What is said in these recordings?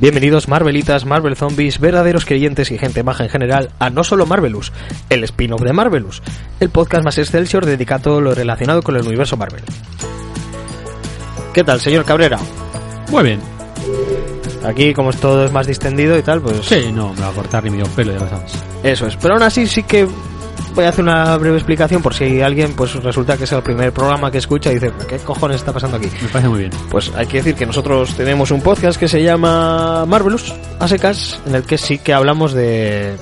Bienvenidos Marvelitas, Marvel Zombies, verdaderos creyentes y gente maja en general a No Solo Marvelous, el spin-off de Marvelous, el podcast más excelsior dedicado a todo lo relacionado con el universo Marvel. ¿Qué tal, señor Cabrera? Muy bien. Aquí, como todo es más distendido y tal, pues... Sí, no, me va a cortar ni medio pelo, ya lo sabes. Eso es, pero aún así sí que voy a hacer una breve explicación por si alguien pues resulta que es el primer programa que escucha y dice, ¿qué cojones está pasando aquí? Me parece muy bien. Pues hay que decir que nosotros tenemos un podcast que se llama Marvelous, a secas, en el que sí que hablamos de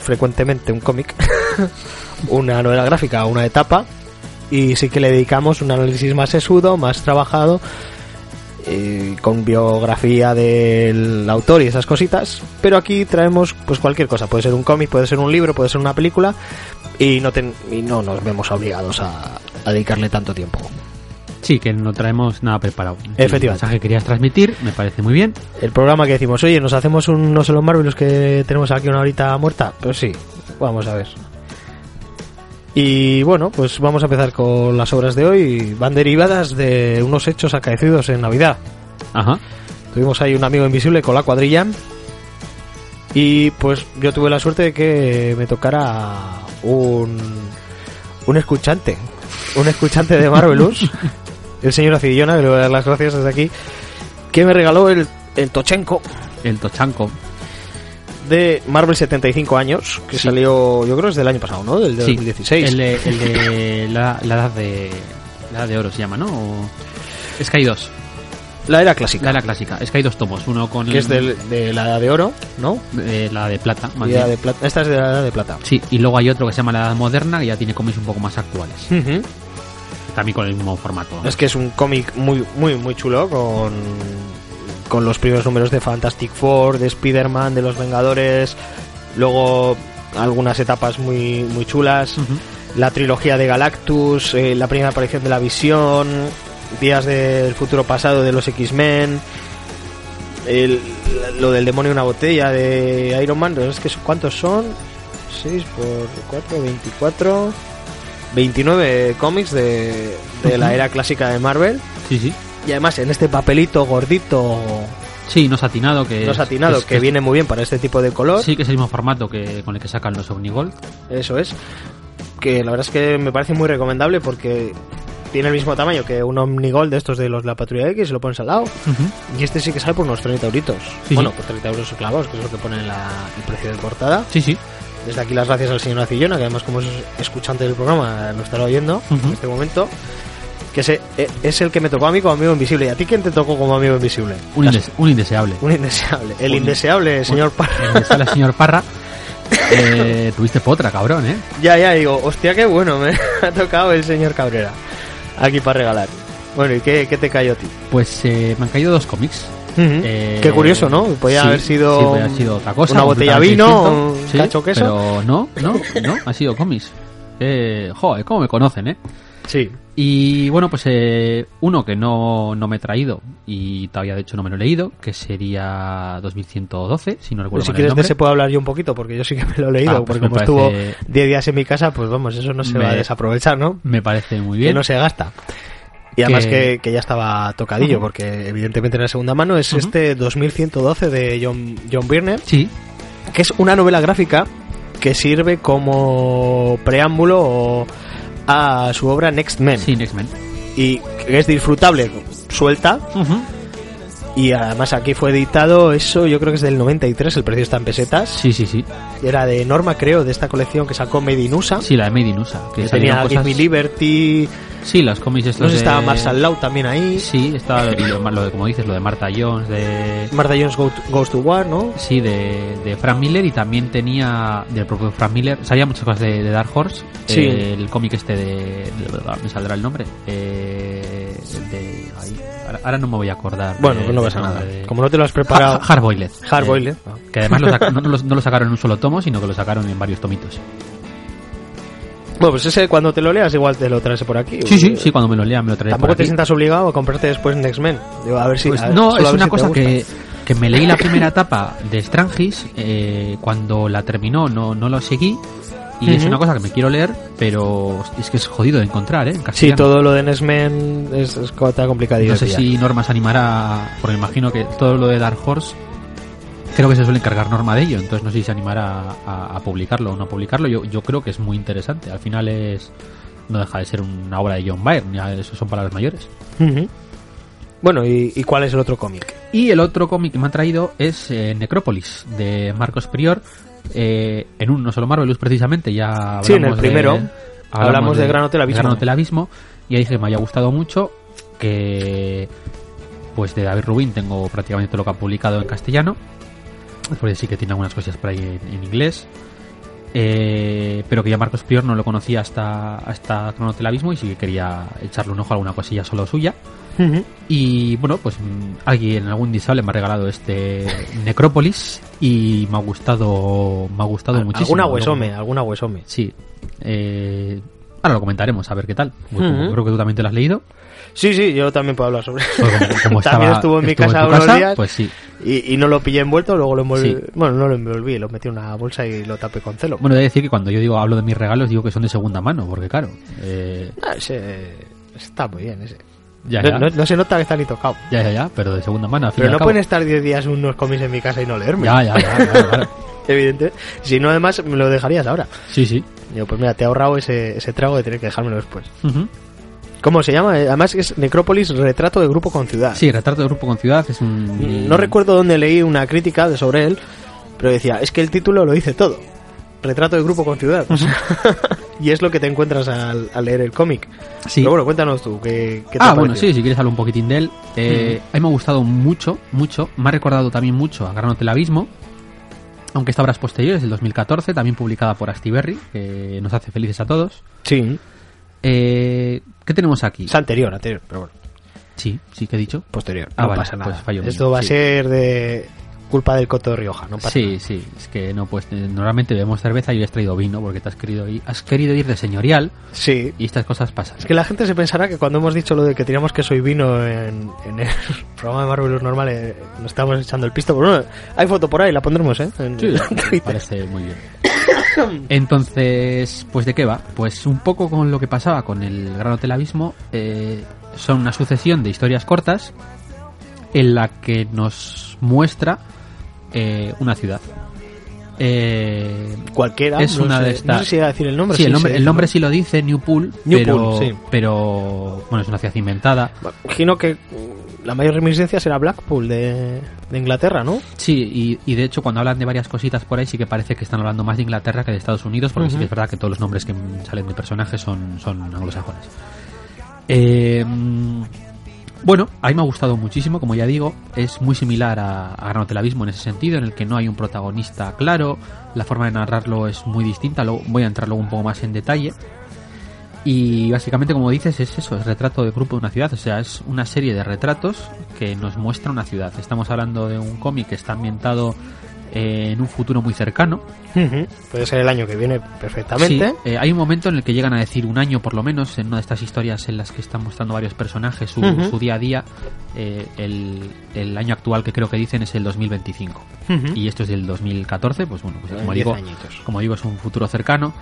frecuentemente un cómic, una novela gráfica, una etapa, y sí que le dedicamos un análisis más sesudo, más trabajado, eh, con biografía del autor y esas cositas, pero aquí traemos pues cualquier cosa, puede ser un cómic, puede ser un libro, puede ser una película, y no, ten- y no nos vemos obligados a, a dedicarle tanto tiempo. Sí, que no traemos nada preparado. Efectivamente. El mensaje que querías transmitir me parece muy bien. El programa que decimos, oye, nos hacemos un no solo Marvelous que tenemos aquí una horita muerta. Pues sí, vamos a ver. Y bueno, pues vamos a empezar con las obras de hoy. Van derivadas de unos hechos acaecidos en Navidad. Ajá. Tuvimos ahí un amigo invisible con la cuadrilla. Y pues yo tuve la suerte de que me tocara un, un escuchante. Un escuchante de Marvelous. el señor Acidillona, que le voy a dar las gracias desde aquí. Que me regaló el, el Tochenko El Tochanco. De Marvel 75 años, que Sí. salió, yo creo, es del año pasado, ¿no? Del de Sí, 2016. El de, el de la, la edad de. La edad de oro se llama, ¿no? O... Sky 2. La era clásica, La era clásica. Sky 2 tomos. Uno con. que es del- de la edad de oro, ¿no? eh, la de plata, más de plata. Esta es de la edad de plata. Sí, y luego hay otro que se llama la edad moderna, que ya tiene cómics un poco más actuales. También con el mismo formato. ¿no? Es que es un cómic muy, muy, muy chulo con, con los primeros números de Fantastic Four, de Spider-Man, de los Vengadores, luego algunas etapas muy, muy chulas, la trilogía de Galactus, eh, la primera aparición de la Visión, días del futuro pasado de los X-Men, el- lo del demonio en una botella de Iron Man, es que ¿cuántos son? 6 por 4, 24... 29 cómics de, de la era clásica de Marvel. Sí, sí. Y además en este papelito gordito, Sí, no satinado, que. no satinado, que viene muy bien para este tipo de color. Sí, que es el mismo formato que con el que sacan los Omnigold. Eso es. Que la verdad es que me parece muy recomendable porque tiene el mismo tamaño que un Omnigold de estos de los de la Patrulla X, lo pones al lado. Y este sí que sale por unos 30 euritos. Sí, bueno, sí. por 30 euros clavados, que es lo que pone la, el precio de portada. Sí, sí. Desde aquí las gracias al señor Acillona, que además como es escuchante del programa lo estará oyendo en este momento. Que se- e- es el que me tocó a mí como amigo invisible. ¿Y a ti quién te tocó como amigo invisible? Un, Las- indes- un indeseable. un indeseable. El Un- indeseable, señor Parra. El indeseable señor Parra. Eh, tuviste potra, cabrón, ¿eh? Ya, ya, digo, hostia, qué bueno, me ha tocado el señor Cabrera. Aquí para regalar. Bueno, ¿y qué, qué te cayó a ti? Pues eh, me han caído dos cómics. Eh, qué curioso, ¿no? Podía sí, haber sido, sí, podía haber sido otra cosa. una botella vino, un Sí, cacho queso. Pero no, no, no, ha sido cómics. Eh, joder, cómo me conocen, ¿eh? Sí. Y bueno, pues eh, uno que no, no me he traído y todavía de hecho no me lo he leído, que sería 2112, si no recuerdo si mal el quieres de nombre. ese puedo hablar yo un poquito, porque yo sí que me lo he leído, Ah, pues porque como parece- estuvo 10 días en mi casa, pues vamos, eso no se Me- va a desaprovechar, ¿no? Me parece muy Que bien. no se gasta. Y además Que- que, que ya estaba tocadillo, porque evidentemente en la segunda mano es este 2112 de John, John Byrne, Sí, que es una novela gráfica que sirve como preámbulo a su obra Next Men. sí, X-Men. Y que es disfrutable suelta. Y además aquí fue editado, eso yo creo que es del 93, el precio está en pesetas. Sí, sí, sí. Era de Norma, creo, de esta colección que sacó Made in USA. Sí, la de Made in USA. Que Que tenía salieron Give Me cosas- Liberty. Sí, los cómics estos No sé de- estaba Marshall Law también ahí. Sí, estaba lo, de, como dices, lo de Martha Jones, de... Martha Jones Go to- Goes to War, ¿no? Sí, de, de Frank Miller y también tenía del propio Frank Miller. Sabía muchas cosas de, de Dark Horse. Sí. eh, el cómic este de, Me saldrá el nombre. Eh, de. Ahora, ahora no me voy a acordar. Bueno, de- pues no pasa nada. de- Como no te lo has preparado. Ha- Hardboiled. Hardboiled. Eh, que además lo no, no lo, sacaron en un solo tomo, sino que lo sacaron en varios tomitos. Bueno, pues ese cuando te lo leas igual te lo traes por aquí. Sí, sí, sí, cuando me lo lea me lo traeré Tampoco por te aquí. sientas obligado a comprarte después Next Men. Digo, a ver si. Pues a ver, no, es una si cosa que, que me leí la primera etapa de Strangis, eh, cuando la terminó no, no lo seguí, y es una cosa que me quiero leer, pero es que es jodido de encontrar, ¿eh? En Sí, todo lo de Next Men es, es está. No sé si Norma se animará, porque imagino que todo lo de Dark Horse, creo que se suele encargar Norma de ello, entonces no sé si se animará a, a publicarlo o no publicarlo. Yo, yo creo que es muy interesante, al final es no deja de ser una obra de John Byrne, ya eso son palabras mayores. Bueno, ¿y, y cuál es el otro cómic? Y el otro cómic que me ha traído es eh, Necrópolis, de Marcos Prior, eh, en un no solo Marvelous precisamente, ya hablamos Sí, en el primero de, hablamos de Gran Hotel Abismo. Gran Hotel Abismo, y ahí dije que me haya gustado mucho, que pues de David Rubin tengo prácticamente todo lo que ha publicado en castellano, porque sí que tiene algunas cosas por ahí en, en inglés. Eh, pero que ya Marcos Prior no lo conocía hasta, hasta Gran Hotel Abismo y sí que quería echarle un ojo a alguna cosilla solo suya. Y bueno, pues mm, alguien, algún disable me ha regalado este Necrópolis y me ha gustado, me ha gustado muchísimo. Alguna huesome, alguna huesome. Sí. Eh, ahora lo comentaremos, a ver qué tal. Ujú. Creo que tú también te lo has leído. Sí, sí, yo también puedo hablar sobre Pues como- como También estuvo en mi estuvo en casa tu unos casa, días pues sí. y, y no lo pillé envuelto, luego lo envolví. Sí. Bueno, no lo envolví, lo metí en una bolsa y lo tapé con celo. Bueno, he de decir que cuando yo digo hablo de mis regalos, digo que son de segunda mano, porque claro. eh, Ah, ese está muy bien ese. Ya, no, ya, no- no se nota que está ni tocado. ya, ya, ya, pero de segunda mano. al fin Pero no pueden estar 10 días unos cómics en mi casa y no leerme. Ya, ya, ya, claro, claro. Evidente. Si no, además, me lo dejarías ahora. Sí, sí. Digo, pues mira, te he ahorrado ese, ese trago de tener que dejármelo después. ¿Cómo se llama? Eh, Además es Necrópolis, retrato de grupo con ciudad. Sí, retrato de grupo con ciudad es un. No recuerdo dónde leí una crítica de sobre él, pero decía, es que el título lo dice todo. Retrato de grupo con ciudad. y es lo que te encuentras al, al leer el cómic. Sí. Pero bueno, cuéntanos tú, ¿qué, qué te Ah, bueno, sí, si quieres hablar un poquitín de él. Eh, A mí me ha gustado mucho, mucho. Me ha recordado también mucho a Gran Hotel Abismo. Aunque esta obra es posterior, es del 2014, también publicada por Astiberri, que nos hace felices a todos. Sí, Eh, ¿Qué tenemos aquí? es anterior, anterior, pero bueno, Sí, sí que he dicho. posterior. Ah, no vale, pasa nada. pues fallo Esto mío, va a ser de culpa del Coto de Rioja, no pasa Sí, nada. sí, es que no, pues eh, normalmente bebemos cerveza y hoy has traído vino porque te has querido ir, has querido ir de señorial Sí, y estas cosas pasan. Es que la gente se pensará que cuando hemos dicho lo de que teníamos queso y vino en, en el programa de Marvelous normal, eh, nos estamos echando el pisto. Pero bueno, hay foto por ahí, la pondremos, ¿eh? En, Sí, en parece muy bien. Entonces, pues de qué va? Pues un poco con lo que pasaba con el Gran Hotel Abismo, eh, son una sucesión de historias cortas en la que nos muestra eh, una ciudad. Eh, Cualquiera. Es no una sé, de estas- No sé si iba a decir el nombre. sí, el nombre, sí lo dice, Newpool, Newpool, pero, sí. pero bueno, es una ciudad inventada. Imagino que la mayor reminiscencia será Blackpool de, de Inglaterra, ¿no? Sí, y, y de hecho cuando hablan de varias cositas por ahí sí que parece que están hablando más de Inglaterra que de Estados Unidos, porque sí que es verdad que todos los nombres que salen de personajes son, son anglosajones. Eh, bueno, a mí me ha gustado muchísimo, como ya digo, es muy similar a, a Abismo en ese sentido, en el que no hay un protagonista claro, la forma de narrarlo es muy distinta, luego voy a entrar luego un poco más en detalle. Y básicamente, como dices, es eso, es retrato de grupo de una ciudad, o sea, es una serie de retratos que nos muestra una ciudad. Estamos hablando de un cómic que está ambientado eh, en un futuro muy cercano. Puede ser el año que viene perfectamente. Sí, eh, hay un momento en el que llegan a decir un año por lo menos, en una de estas historias en las que están mostrando varios personajes su, su día a día. eh, el, el año actual que creo que dicen es el 2025. Ujú. Y esto es del 2014, pues bueno, pues como digo, añitos. como digo, es un futuro cercano.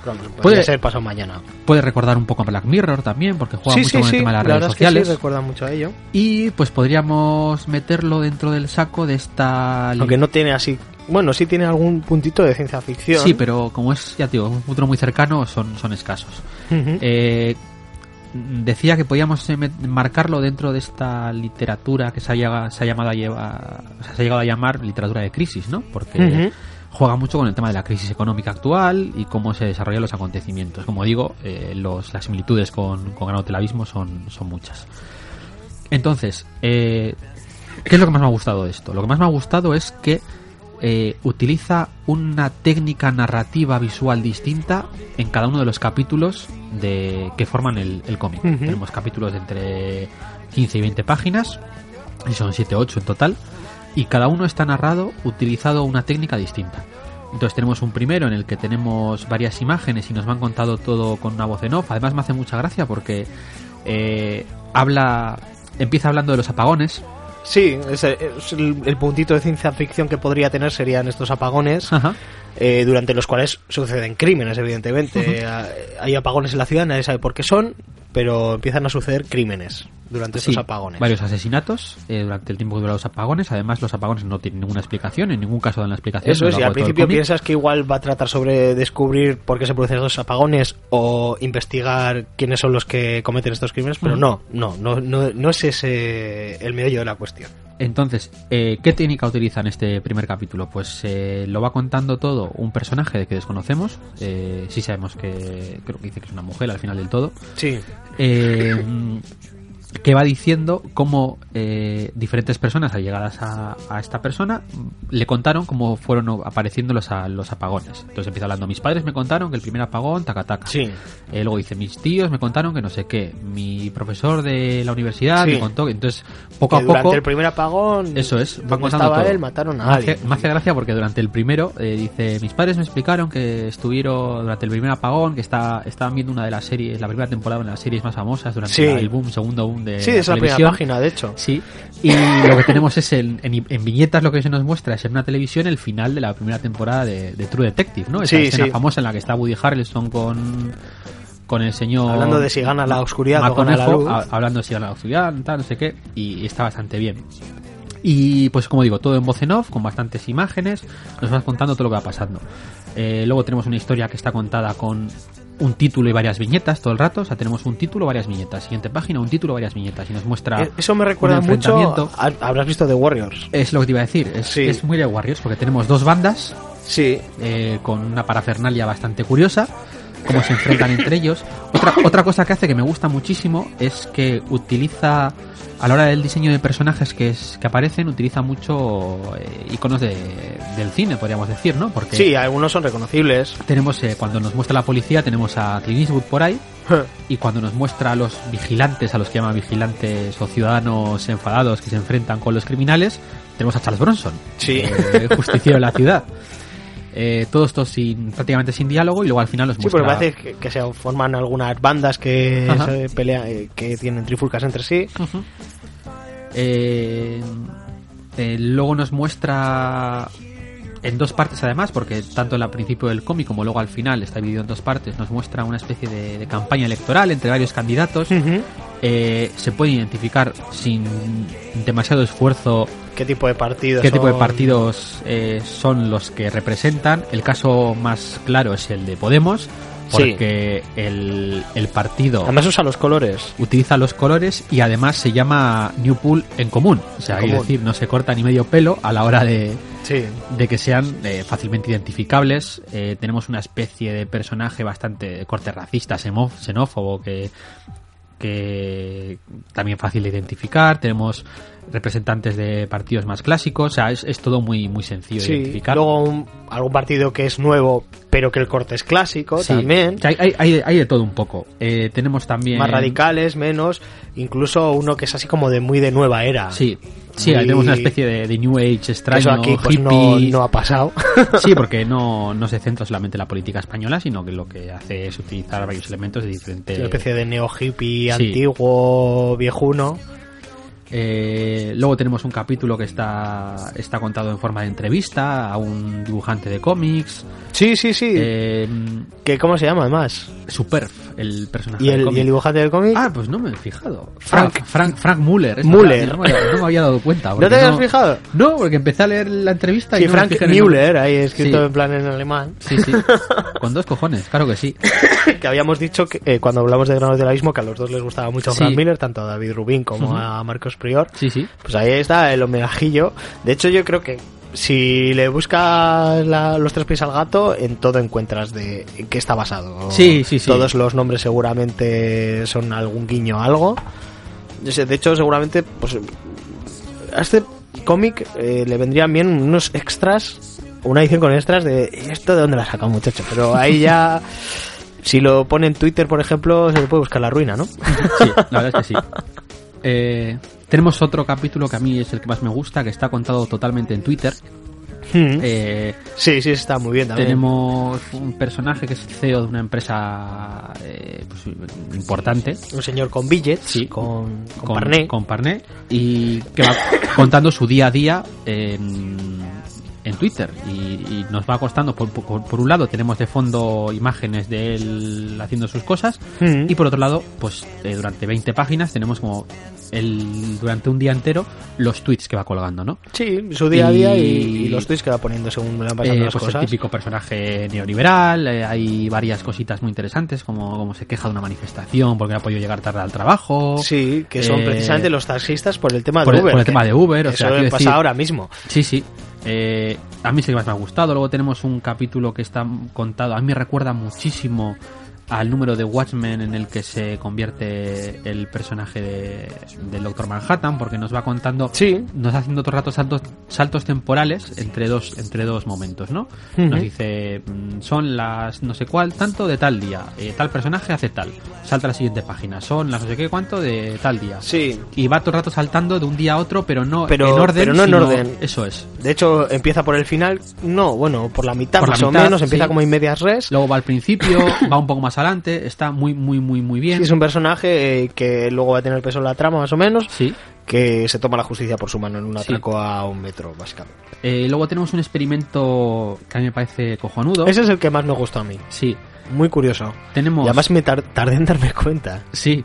Puede- ser pasado mañana. Puede recordar un poco a Black Mirror también, porque juega sí, mucho sí, con el tema de las la redes sociales. es que sí, recuerda mucho a ello. Y pues podríamos meterlo dentro del saco de esta... Aunque no tiene así. Bueno, sí tiene algún puntito de ciencia ficción. Sí, pero como es, ya digo, un futuro muy cercano, son, son escasos. Eh, decía que podíamos marcarlo dentro de esta literatura que se ha, se ha llamado a llevar, se ha llegado a llamar literatura de crisis, ¿no? Porque juega mucho con el tema de la crisis económica actual y cómo se desarrollan los acontecimientos. Como digo, eh, los, las similitudes con, con Gran Hotel Abismo son, son muchas. Entonces, eh, ¿qué es lo que más me ha gustado de esto? Lo que más me ha gustado es que eh, utiliza una técnica narrativa visual distinta en cada uno de los capítulos de que forman el, cómic. Tenemos capítulos de entre 15 y 20 páginas, y son 7 o 8 en total, y cada uno está narrado utilizado una técnica distinta. Entonces tenemos un primero en el que tenemos varias imágenes y nos van contado todo con una voz en off. Además me hace mucha gracia porque eh, habla, empieza hablando de los apagones, Sí, es, el, puntito de ciencia ficción que podría tener serían estos apagones, eh, durante los cuales suceden crímenes, evidentemente. Hay apagones en la ciudad, nadie sabe por qué son, pero empiezan a suceder crímenes durante estos apagones. Varios asesinatos eh, durante el tiempo que duran los apagones. Además, los apagones no tienen ninguna explicación, en ningún caso dan la explicación. Eso es, y al principio piensas que igual va a tratar sobre descubrir por qué se producen estos apagones o investigar quiénes son los que cometen estos crímenes, pero no, no, no, no, no es ese el medio de la cuestión. Entonces, eh, ¿qué técnica utiliza en este primer capítulo? Pues eh, lo va contando todo un personaje de que desconocemos. Eh, sí sabemos que creo que dice que es una mujer al final del todo. Sí. Que va diciendo cómo eh, diferentes personas allegadas a, a, esta persona le contaron cómo fueron apareciendo los, los apagones. Entonces empieza hablando, mis padres me contaron que el primer apagón, taca taca. Sí. Eh, luego dice, mis tíos me contaron que no sé qué. Mi profesor de la universidad me contó que entonces poco a durante poco... el primer apagón... Eso es, van contando todo. él, mataron a alguien. Me hace, gracia porque durante el primero eh, dice, mis padres me explicaron que estuvieron durante el primer apagón, que está, estaban viendo una de las series, la primera temporada de las series más famosas durante el boom, segundo boom de sí, la, la página, de hecho. Sí, y lo que tenemos es en, en, viñetas lo que se nos muestra es en una televisión el final de la primera temporada de, True Detective, ¿no? Esa escena famosa en la que está Woody Harrelson con con el señor hablando de si gana la oscuridad o gana la luz. hablando de si gana la oscuridad, tal, no sé qué, y está bastante bien. Y pues como digo, todo en voz en off, con bastantes imágenes, nos vas contando todo lo que va pasando. Eh, luego tenemos una historia que está contada con un título y varias viñetas todo el rato. O sea, tenemos un título, varias viñetas. Siguiente página, un título, varias viñetas. Y nos muestra. Eh, eso me recuerda mucho. Habrás visto The Warriors. Es lo que te iba a decir. Es, es muy de Warriors porque tenemos dos bandas. Sí. Eh, con una parafernalia bastante curiosa. Cómo se enfrentan entre ellos. Otra, otra cosa que hace que me gusta muchísimo es que utiliza a la hora del diseño de personajes que, es, que aparecen utiliza mucho eh, iconos de, del cine, podríamos decir, ¿no? Porque sí, algunos son reconocibles. Tenemos, eh, cuando nos muestra la policía, tenemos a Clint Eastwood por ahí. y cuando nos muestra a los vigilantes, a los que llaman vigilantes o ciudadanos enfadados que se enfrentan con los criminales, tenemos a Charles Bronson, sí. eh, justiciero de la ciudad. Eh, todo esto sin prácticamente sin diálogo y luego al final los muestra... Sí, porque parece que, se forman algunas bandas que se pelean, eh, que tienen trifulcas entre sí. Eh, luego nos muestra en dos partes además, porque tanto al principio del cómic como luego al final está dividido en dos partes, nos muestra una especie de, campaña electoral entre varios candidatos. se puede identificar sin demasiado esfuerzo qué tipo de partidos qué tipo de partidos eh, son los que representan. El caso más claro es el de Podemos porque el, el, partido además usa los colores. utiliza los colores y además se llama New Pool en común. O sea es decir no se corta ni medio pelo a la hora de de que sean eh, fácilmente identificables. Eh, tenemos una especie de personaje bastante corte racista xenófobo que que también fácil de identificar. Tenemos representantes de partidos más clásicos, o sea, es, todo muy, muy sencillo de identificar. Luego algún partido que es nuevo, pero que el corte es clásico también. hay, hay, hay, de todo un poco. Eh, tenemos también... Más radicales, menos, incluso uno que es así como de muy de nueva era. Sí, Sí, tenemos una especie de, New Age extraño, Eso aquí pues, no, ha pasado. Sí, porque no, no se centra solamente en la política española, sino que lo que hace es utilizar varios elementos de diferentes... Una especie de neo hippie antiguo, viejuno. Eh, luego tenemos un capítulo que está, está contado en forma de entrevista a un dibujante de cómics. Sí, sí, sí. Eh, ¿Qué, ¿Cómo se llama además? Superf, el personaje ¿Y del el, cómic. ¿Y el dibujante del cómic? Ah, pues no me he fijado. Frank. Frank, Frank, Frank Muller. Muller. No, me, había- no me había dado cuenta. ¿No te habías fijado? No, porque empecé a leer la entrevista y Sí, no Frank nombre. ahí escrito Sí. en plan en alemán. Sí, sí. Con dos cojones, claro que sí. que habíamos dicho que eh, cuando hablamos de Granos del Abismo que a los dos les gustaba mucho Sí. Frank Miller, tanto a David Rubin como Ujú. a Marcos Prior. Sí, sí. Pues ahí está el homejillo. De hecho, yo creo que si le buscas la- los tres pies al gato, en todo encuentras de en qué está basado. Sí, sí, sí. Todos los nombres seguramente son algún guiño a algo. Yo sé, De hecho, seguramente, pues a este cómic eh, le vendrían bien unos extras, una edición con extras de esto de dónde la saca muchacho. Pero ahí ya, si lo pone en Twitter, por ejemplo, se le puede buscar la ruina, ¿no? Sí, la verdad es que sí. Eh, tenemos otro capítulo que a mí es el que más me gusta, que está contado totalmente en Twitter. Mm. Eh, sí, sí, está muy bien también. tenemos un personaje que es CEO de una empresa eh, pues, importante. Un señor con billets, Sí. con, con, parné. con parné, y que va contando su día a día en, en Twitter y, y nos va costando por, por, por un lado tenemos de fondo imágenes de él haciendo sus cosas Mm. y por otro lado pues eh, durante 20 páginas tenemos como el durante un día entero los tweets que va colgando no Sí, su día a día y, los tweets que va poniendo según van pasando Eh, las pues cosas. el típico personaje neoliberal, eh, hay varias cositas muy interesantes, como, como se queja de una manifestación porque no ha podido llegar tarde al trabajo. Sí, que son Eh, precisamente los taxistas por el tema por de el- Uber. por el tema de Uber, o eso sea, quiero pasa decir- ahora mismo. Sí, sí. Eh, a mí sí que más me ha gustado. Luego tenemos un capítulo que está contado. A mí me recuerda muchísimo al número de Watchmen en el que se convierte el personaje de- del Doctor Manhattan, porque nos va contando, Sí. nos haciendo todo el rato saltos, saltos temporales entre dos, entre dos momentos, ¿no? Ujú. Nos dice, mm, son las no sé cuál, tanto de tal día, eh, tal personaje hace tal, salta a la siguiente página, son las no sé qué cuánto de tal día. Sí. Y va todo el rato saltando de un día a otro, pero no Pero- en orden. pero no en orden. Eso es. De hecho, empieza por el final. No, bueno, por la mitad Por la más o mitad, menos. Empieza sí. como en medias res. Luego va al principio, va un poco más adelante, está muy, muy, muy, muy bien. Sí, es un personaje eh, que luego va a tener peso en la trama más o menos. Sí. Que se toma la justicia por su mano en un Sí. atraco a un metro, básicamente. Eh, luego tenemos un experimento que a mí me parece cojonudo. Ese es el que más me gustó a mí. Sí. Muy curioso. Tenemos. Y además me tar- tardé en darme cuenta. Sí.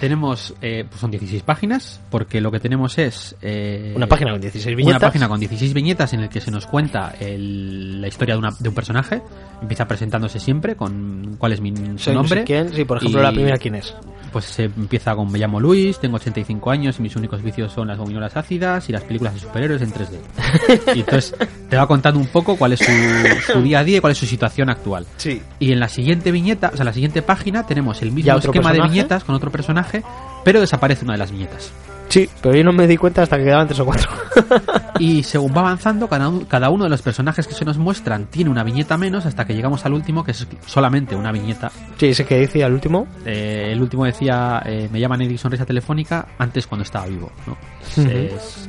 Tenemos. eh, pues son 16 páginas, porque lo que tenemos es. eh, Una página con 16 viñetas. Una página con 16 viñetas en el que se nos cuenta el- la historia de, una- de un personaje. Empieza presentándose siempre con cuál es mi no sé nombre. quién. Sí, por ejemplo, Y- la primera, ¿quién es? Pues se empieza con me llamo Luis, tengo 85 años y mis únicos vicios son las gominolas ácidas y las películas de superhéroes en 3D. y entonces te va contando un poco cuál es su, su día a día y cuál es su situación actual. Sí. Y en la siguiente viñeta, o sea, en la siguiente página tenemos el mismo ¿Ya otro esquema de viñetas con otro personaje, pero desaparece una de las viñetas. Sí, pero yo no me di cuenta hasta que quedaban tres o cuatro. Y según va avanzando, cada, un- cada uno de los personajes que se nos muestran tiene una viñeta menos hasta que llegamos al último, que es solamente una viñeta. sí, ese que decía el último. Eh, el último decía, eh, me llaman Eric Sonrisa Telefónica antes cuando estaba vivo. ¿no? Es-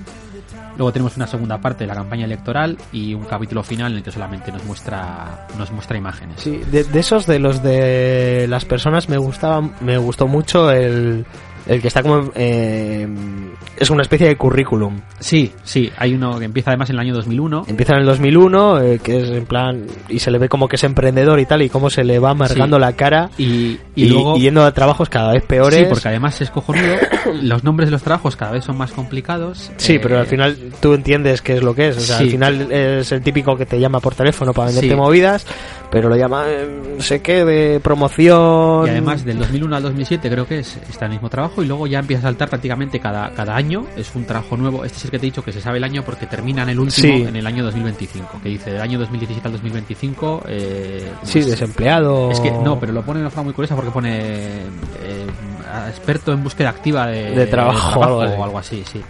Luego tenemos una segunda parte de la campaña electoral y un capítulo final en el que solamente nos muestra, nos muestra imágenes. Sí, de, esos de los de las personas me gustaba, me gustó mucho el, el que está como eh, es una especie de currículum. Sí, sí, hay uno que empieza además en el año 2001. Empieza en el 2001, eh, que es en plan y se le ve como que es emprendedor y tal y cómo se le va amargando Sí. la cara Y, y y, luego... y yendo a trabajos cada vez peores. Sí, porque además es cojonudo. Los nombres de los trabajos cada vez son más complicados. Sí, Eh, pero al final tú entiendes qué es lo que es. O sea, sí. al final es el típico que te llama por teléfono para venderte Sí. movidas, pero lo llama eh, no sé qué de promoción. Y además del 2001 al 2007 creo que es está el mismo trabajo y luego ya empieza a saltar prácticamente cada, cada año. Es un trabajo nuevo. Este es el que te he dicho que se sabe el año porque termina en el último, Sí. en el año 2025. Que dice del año 2017 al 2025. Eh, Sí, pues, desempleado. Es que no, pero lo pone de una forma muy curiosa porque pone eh, experto en búsqueda activa de, De trabajo, algo así. o algo así, sí.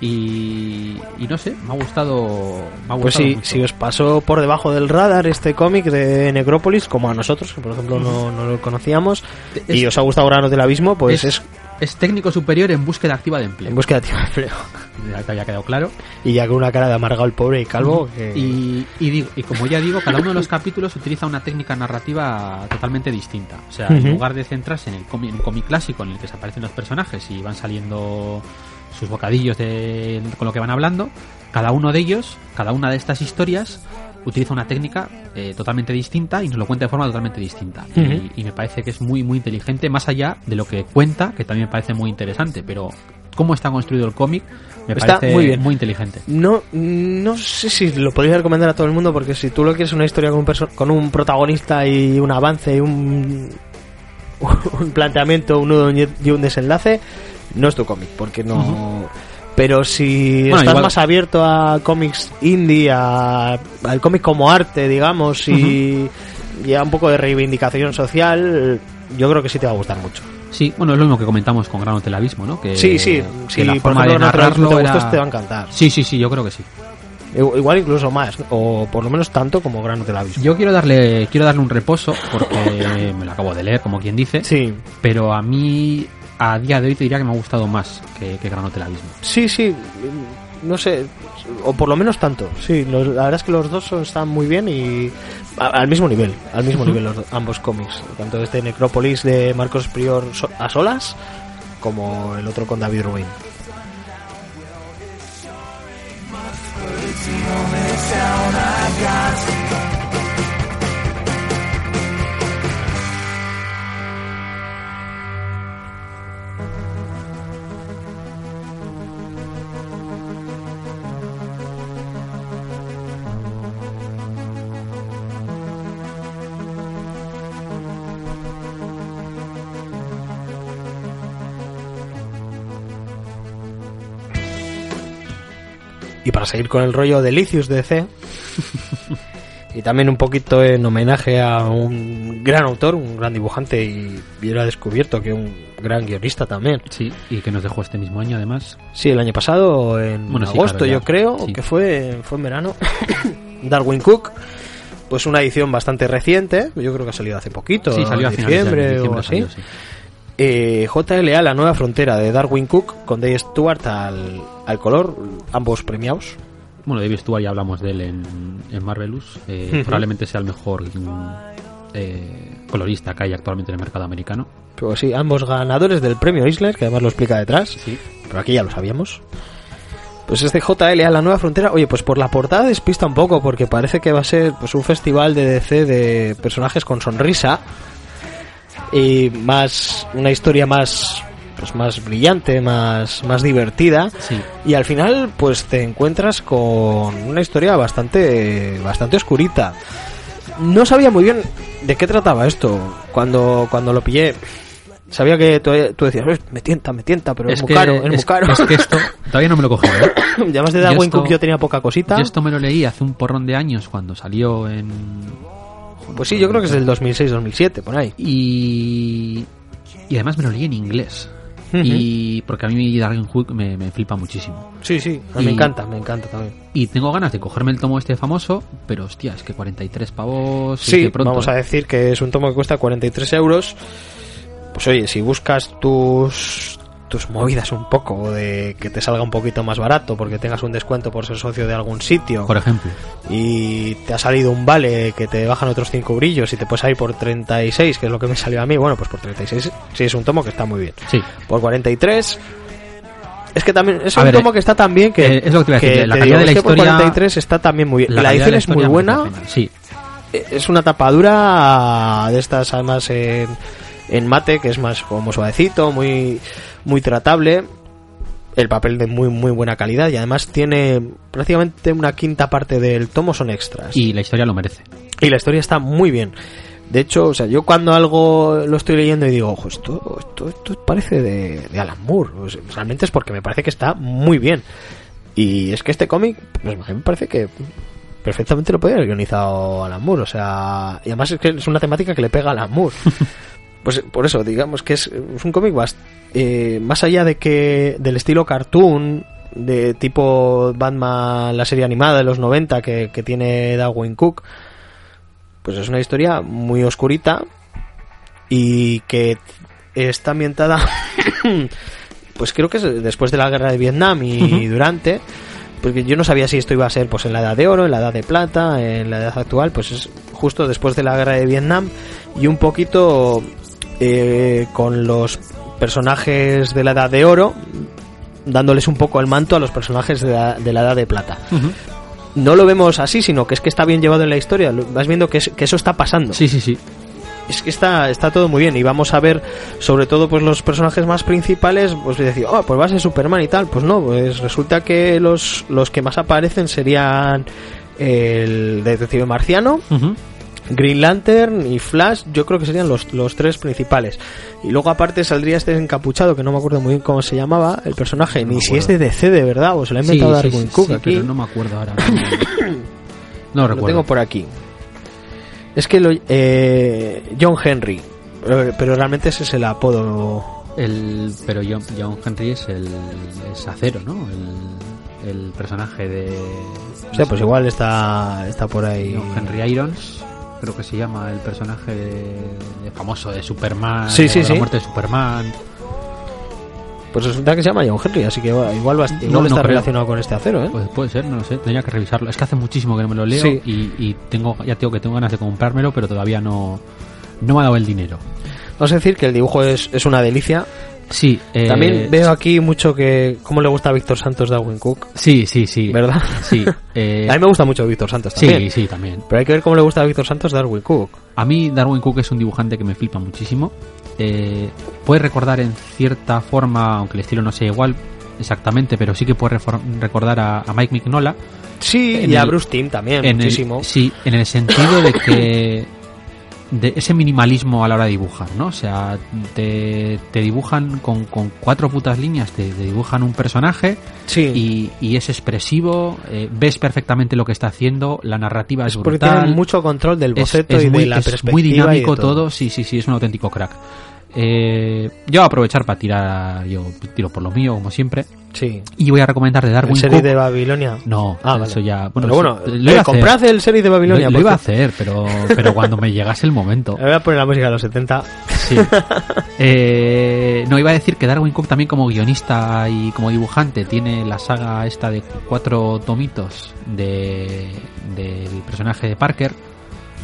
Y, y no sé, me ha gustado. Me ha Pues gustado sí, mucho. si os pasó por debajo del radar este cómic de Necrópolis, como a nosotros, que por ejemplo no, no lo conocíamos, y os ha gustado Granos del Abismo, pues es- es, Es técnico superior en búsqueda activa de empleo. En búsqueda de empleo. Ya te había quedado claro. Y ya con una cara de amargado el pobre y calvo. que- Y, y digo- y como ya digo, cada uno de los capítulos utiliza una técnica narrativa totalmente distinta. O sea, en lugar de centrarse en el cómic, en un cómic clásico en el que se aparecen los personajes y van saliendo sus bocadillos de, con lo que van hablando, cada uno de ellos, cada una de estas historias, utiliza una técnica eh, totalmente distinta y nos lo cuenta de forma totalmente distinta. Y, y me parece que es muy, muy inteligente, más allá de lo que cuenta, que también me parece muy interesante, pero cómo está construido el cómic me Está parece muy bien. muy inteligente. No, no sé si lo podría recomendar a todo el mundo porque si tú lo quieres una historia con un, con un protagonista y un avance y un, un planteamiento, un nudo y un desenlace, no es tu cómic porque no... Pero si Bueno, estás igual- más abierto a cómics indie, a- al cómic como arte, digamos, y, y a un poco de reivindicación social, yo creo que sí te va a gustar mucho. Sí, bueno, es lo mismo que comentamos con Gran Hotel Abismo, ¿no? Que, sí, sí, si la forma de narrarlo te va a encantar. Sí, sí, sí, yo creo que sí. Igual incluso más, o por lo menos tanto como Gran Hotel Abismo. Yo quiero darle quiero darle un reposo porque me lo acabo de leer, como quien dice, Sí, pero a mí a día de hoy te diría que me ha gustado más que, que Gran Hotel Abismo. sí, sí, no sé, o por lo menos tanto. Sí, los- la verdad es que los dos son- están muy bien y a- al mismo nivel, al mismo nivel los ambos cómics, tanto este Necrópolis de Marcos Prior so- a solas como el otro con David Rubin. Y para seguir con el rollo de Licius DC, y también un poquito en homenaje a un gran autor, un gran dibujante, y hubiera descubierto que un gran guionista también. Sí, y que nos dejó este mismo año además. Sí, el año pasado, en Bueno, sí, agosto claro, yo creo, Sí. que fue, fue en verano, Darwin Cook, pues una edición bastante reciente, yo creo que ha salido hace poquito, Sí, salió a en de diciembre, diciembre, o así. salió, sí. Eh, JLA, La Nueva Frontera de Darwin Cook, con Dave Stewart al, al color, ambos premiados. Bueno, David Stewart ya hablamos de él en, en Marvelous. eh. Probablemente sea el mejor mm, eh, colorista que hay actualmente en el mercado americano. Pero sí, ambos ganadores del premio Isler, que además lo explica detrás. Sí. Pero aquí ya lo sabíamos. Pues este JLA, la nueva frontera, oye, pues por la portada despista un poco, porque parece que va a ser pues un festival de DC de personajes con sonrisa y más una historia más pues más brillante, más más divertida Sí. y al final pues te encuentras con una historia bastante bastante oscurita. No sabía muy bien de qué trataba esto cuando cuando lo pillé. Sabía que tú, tú decías, "Eh, me tienta, me tienta, pero es, muy que, caro, es, muy es- caro. es que esto todavía no me lo cogido. ¿eh? Y además de Darwin Cook yo tenía poca cosita. Yo esto me lo leí hace un porrón de años cuando salió en. Pues sí, yo creo que es del 2006-2007, por ahí. Y. Y además me lo leí en inglés. Y porque a mí Darwin Hook me, me flipa muchísimo. Sí, sí, Y- me encanta, me encanta también. Y tengo ganas de cogerme el tomo este famoso, pero hostia, es que 43 pavos. Sí, de pronto. vamos a decir que es un tomo que cuesta 43 euros. Pues oye, si buscas tus tus movidas un poco de que te salga un poquito más barato porque tengas un descuento por ser socio de algún sitio Por ejemplo. y te ha salido un vale que te bajan otros 5 brillos y te puedes salir por 36 que es lo que me salió a mí bueno pues por 36 sí es un tomo que está muy bien Sí. por 43 es que también es A un ver, tomo que está tan bien que, eh, es lo que te iba a decir, que la calidad de la historia- 43 está también muy bien la, edición es muy buena. Sí. es una tapadura de estas además en, en mate que es más como suavecito muy muy tratable. El papel de muy muy buena calidad y además tiene prácticamente una quinta parte del tomo son extras. Y la historia lo merece. y la historia está muy bien. De hecho o sea yo cuando algo lo estoy leyendo y digo ojo esto esto, esto parece de, de Alan Moore O sea, realmente es porque me parece que está muy bien. Y es que este cómic pues, me parece que perfectamente lo podía haber guionizado Alan Moore. O sea y además es que es una temática que le pega a Alan Moore pues por eso digamos que es, es un cómic bast- eh, más allá de que del estilo cartoon de tipo Batman la serie animada de los 90 que, que tiene Darwin Cook pues es una historia muy oscurita y que está ambientada, pues creo que es después de la guerra de Vietnam y durante, porque yo no sabía si esto iba a ser pues en la edad de oro, en la edad de plata, en la edad actual, pues es justo después de la guerra de Vietnam y un poquito eh, con los personajes de la edad de oro dándoles un poco el manto a los personajes de la, de la edad de plata. No lo vemos así, sino que es que está bien llevado en la historia. Vas viendo que, es- que eso está pasando. Sí, sí, sí. Es que está, está todo muy bien y vamos a ver sobre todo pues los personajes más principales pues decir, oh, pues va a ser Superman y tal, pues no, pues resulta que los, los que más aparecen serían el detective marciano. Green Lantern y Flash, yo creo que serían los, los tres principales. Y luego aparte saldría este encapuchado, que no me acuerdo muy bien cómo se llamaba, el personaje, No ni si es de DC de verdad, o se lo ha inventado sí, Darwin sí, Cook sí, aquí. pero no me acuerdo ahora. No Lo recuerdo. tengo por aquí. Es que lo, eh, John Henry, pero, pero realmente ese es el apodo. El, pero John, John Henry es el es acero, ¿no? El, el personaje de. O sea, pues igual está, está por ahí. John Henry Irons, creo que se llama el personaje de- famoso de Superman. Sí, sí, de sí. La muerte de Superman. Pues resulta que se llama John Henry, así que igual, va a- igual no está creo. relacionado con este acero, ¿eh? Pues puede ser, no lo sé, tendría que revisarlo. Es que hace muchísimo que no me lo leo Sí. y, y tengo, ya tengo que tengo ganas de comprármelo, pero todavía no, no me ha dado el dinero. Vamos a decir que el dibujo es, es una delicia. Sí, eh, También veo aquí mucho que cómo le gusta a Víctor Santos Darwin Cook, Sí, sí, sí. ¿verdad? Sí, eh, a mí me gusta mucho Víctor Santos también. sí, sí, también. Pero hay que ver cómo le gusta a Víctor Santos Darwin Cook. A mí Darwin Cook es un dibujante que me flipa muchísimo. Eh, puede recordar en cierta forma, aunque el estilo no sea igual exactamente, pero sí que puede recordar a, a Mike Mignola. Sí, y a Bruce Timm también, el- muchísimo. sí, en el sentido de que de ese minimalismo a la hora de dibujar, ¿no? O sea, te, te dibujan con, con cuatro putas líneas, te, te dibujan un personaje Sí, y, y es expresivo, eh, ves perfectamente lo que está haciendo, la narrativa es, es porque brutal. tienen mucho control del boceto es y muy, de la es perspectiva. muy y de dinámico todo. sí, sí, sí, es un auténtico crack. Eh, yo voy a aprovechar para tirar, yo tiro por lo mío, como siempre, Sí. y voy a recomendar de Darwin ¿El serie Cook. de Babilonia? No, Ah, eso vale. ya. Pero Bueno, bueno, sí, eh, lo iba a hacer. comprad el serie de Lo, Babilonia. lo iba a hacer, pero, pero cuando me llegase el momento. Le voy a poner la música de los 70. Sí. Eh, no, iba a decir que Darwin Cook también como guionista y como dibujante tiene la saga esta de cuatro tomitos de, del personaje de Parker,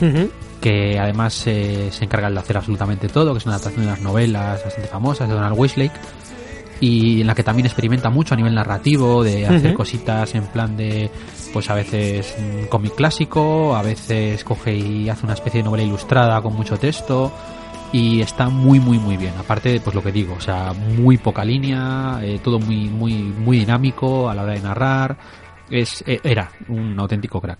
Ujú. Que además eh, se encarga de hacer absolutamente todo, que es una adaptación de unas novelas bastante famosas de Donald Westlake, y en la que también experimenta mucho a nivel narrativo, de hacer cositas en plan de, pues a veces un cómic clásico, a veces coge y hace una especie de novela ilustrada con mucho texto, y está muy muy muy bien aparte pues lo que digo o sea muy poca línea eh, todo muy muy muy dinámico a la hora de narrar es eh, era un auténtico crack.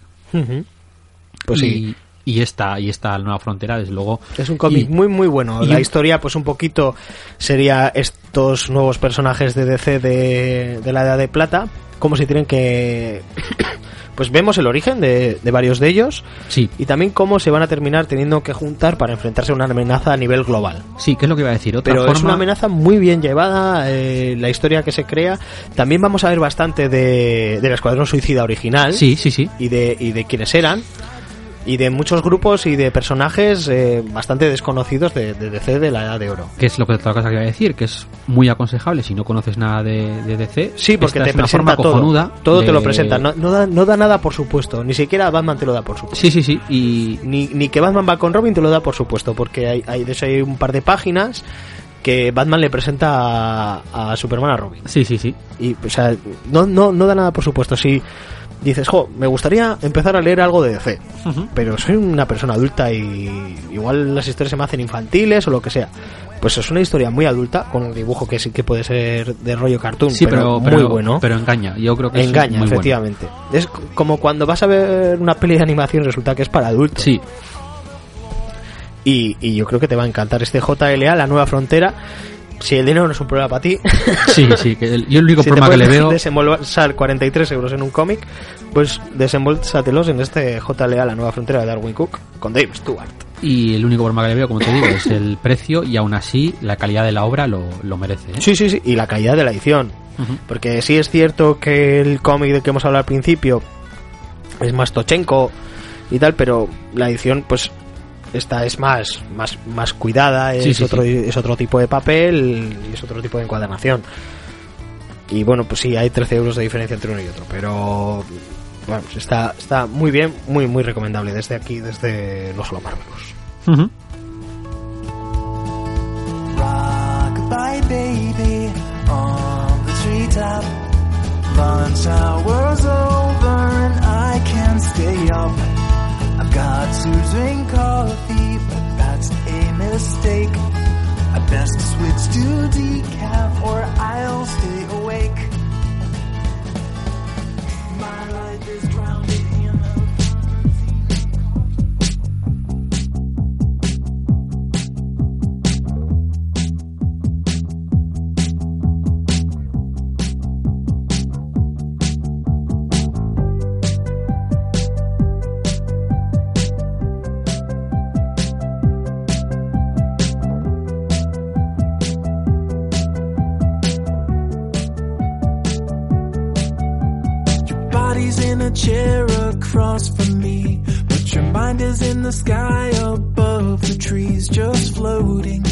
Pues sí. Y, esta y esta nueva frontera desde luego Es un cómic y- muy muy bueno. la un- historia pues un poquito sería estos nuevos personajes de DC de, de la Edad de Plata, cómo se tienen que... pues vemos el origen de, de varios de ellos sí y también cómo se van a terminar teniendo que juntar para enfrentarse a una amenaza a nivel global. sí que es lo que iba a decir otra Pero forma es una amenaza muy bien llevada, eh, la historia que se crea. También vamos a ver bastante de, del Escuadrón Suicida original sí sí sí y de, y de quiénes eran. Y de muchos grupos y de personajes eh, bastante desconocidos de, de DC de la Edad de Oro. que es lo que otra cosa que iba a decir que es muy aconsejable si no conoces nada de, de DC Sí, porque te presenta todo. Todo te de- lo presenta. No, no, da, no da nada por supuesto. Ni siquiera Batman te lo da por supuesto. sí sí sí y Ni, ni que Batman va con Robin te lo da por supuesto. Porque hay, hay, de eso hay un par de páginas que Batman le presenta a, a Superman a Robin. sí sí sí Y, o sea, no, no, no da nada por supuesto. Si dices, jo, me gustaría empezar a leer algo de DC, pero soy una persona adulta y igual las historias se me hacen infantiles o lo que sea. Pues es una historia muy adulta, con un dibujo que sí que puede ser de rollo cartoon, sí pero, pero, muy pero- bueno. pero engaña yo creo que es Engaña, muy bueno. efectivamente. Es como cuando vas a ver una peli de animación resulta que es para adultos. sí Y, y yo creo que te va a encantar este JLA, La Nueva Frontera. Si el dinero no es un problema para ti, Sí, sí, que el- yo el único si te problema que le veo desembolsar 43 euros en un cómic, pues desembolsatelos en este JLA, La Nueva Frontera de Darwin Cook, con Dave Stewart. y el único problema que le veo, como te digo, es el precio y aún así la calidad de la obra lo, lo merece. ¿eh? Sí, sí, sí, y la calidad de la edición. Porque sí es cierto que el cómic del que hemos hablado al principio es más tochenco y tal, pero la edición, pues Esta es más, más, más cuidada, es, Sí, sí, otro, sí. es otro tipo de papel y es otro tipo de encuadernación. Y bueno, pues sí, hay 13 euros de diferencia entre uno y otro, pero bueno, pues está, está muy bien, muy, muy recomendable desde aquí, desde No Solo Marvelous. Ujú. Rockabye baby on the treetop. Lunch hour's over and I can't stay up. I've got to drink coffee, but that's a mistake. I best switch to decaf or I'll stay awake. Chair across from me, but your mind is in the sky above the trees, just floating.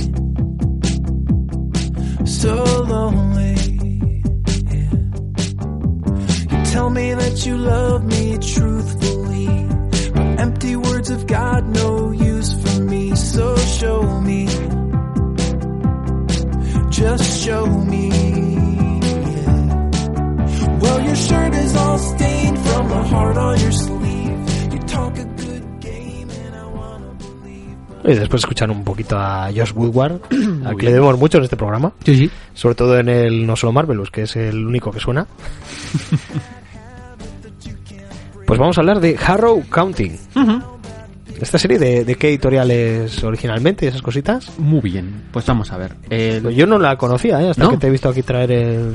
So lonely. yeah. You tell me that you love me truthfully, but empty words have got no use for me. So show me, just show me. Your shirt is all stained from the heart on your sleeve. You talk a good game and I wanna believe. Y después escuchar un poquito a Josh Woodward, al que le debemos mucho en este programa, Sí, sí. sobre todo en el No Solo Marvelous, que es el único que suena. pues vamos a hablar de Harrow Counting. Esta serie, de, de qué editorial es originalmente? Esas cositas. Muy bien. Pues vamos a ver. El- Pues yo no la conocía, ¿eh? hasta ¿No? que te he visto aquí traer el...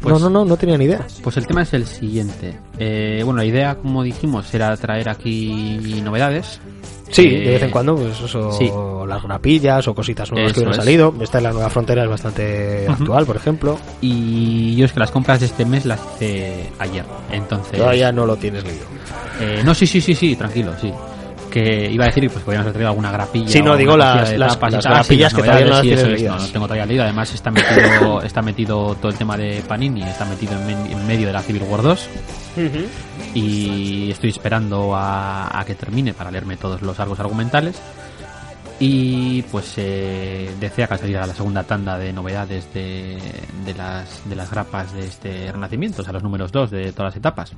Pues- no, no, no, no tenía ni idea. Pues el tema es el siguiente. Eh, bueno, la idea, como dijimos, era traer aquí novedades. Sí, Eh, de vez en cuando, pues eso, sí. las grapillas o cositas nuevas que hubieran es. salido. Esta es la nueva frontera, es bastante actual, por ejemplo. Y yo es que las compras de este mes las hice ayer. Entonces. Todavía no lo tienes leído. Eh, no, sí, sí, sí, sí, tranquilo, sí. Que iba a decir, pues podríamos haber traído alguna grapilla. Sí, no, digo las- las- sí, grapillas que todavía no sí, eso es. No, no tengo todavía leído. Además, está metido, está metido todo el tema de Panini, está metido en, en medio de la Civil War 2. Y estoy esperando a, a que termine para leerme todos los arcos argumentales. Y pues eh, desea que salga la segunda tanda de novedades de, de, las, de las grapas de este renacimiento, o sea, los números 2 de todas las etapas.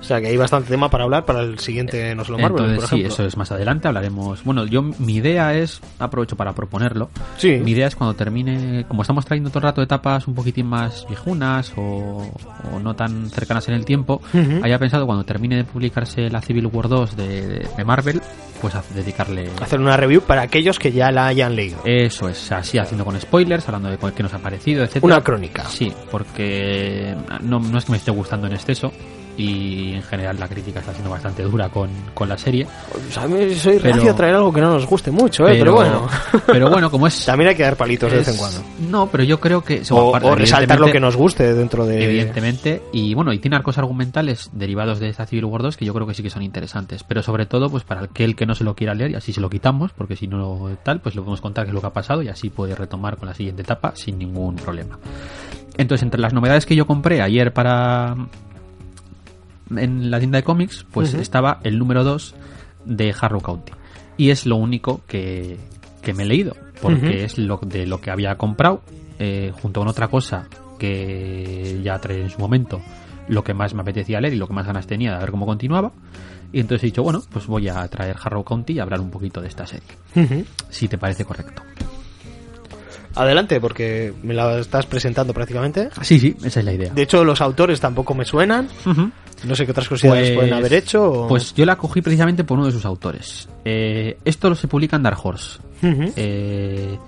O sea que hay bastante tema para hablar para el siguiente No Solo Marvel, Entonces, por sí, ejemplo. eso es más adelante, hablaremos. Bueno, yo mi idea es, aprovecho para proponerlo. Sí. Mi idea es cuando termine, como estamos trayendo todo el rato etapas un poquitín más viejunas o, o no tan cercanas en el tiempo, Ujú. haya pensado cuando termine de publicarse la Civil War 2 de, de Marvel, pues a dedicarle. Hacer una review para aquellos que ya la hayan leído. Eso es, así haciendo con spoilers, hablando de qué nos ha parecido, etcétera. Una crónica. Sí, porque no, no es que me esté gustando en exceso y en general la crítica está siendo bastante dura con, con la serie. O sea, a mí soy Pero- reacio a traer algo que no nos guste mucho, ¿eh? pero, bueno. pero bueno, como es. También hay que dar palitos de vez en cuando. No, pero yo creo que. O, aparte, o resaltar lo que nos guste dentro de... Evidentemente, y bueno, y tiene arcos argumentales derivados de esta Civil War 2 que yo creo que sí que son interesantes, pero sobre todo pues para aquel que no se lo quiera leer y así se lo quitamos, porque si no tal, pues le podemos contar qué es lo que ha pasado y así puede retomar con la siguiente etapa sin ningún problema. Entonces, entre las novedades que yo compré ayer para en la tienda de cómics, pues estaba el número 2 de Harrow County. Y es lo único que, que me he leído, porque es lo de lo que había comprado, eh, junto con otra cosa que ya trae en su momento, lo que más me apetecía leer y lo que más ganas tenía de ver cómo continuaba. Y entonces he dicho, bueno, pues voy a traer Harrow County y hablar un poquito de esta serie, si te parece correcto. Adelante, porque me la estás presentando prácticamente. Sí, sí, esa es la idea. De hecho, los autores tampoco me suenan. No sé qué otras cosillas Pues- pueden haber hecho. o- Pues yo la cogí precisamente por uno de sus autores. Eh, esto se publica en Dark Horse. Eh,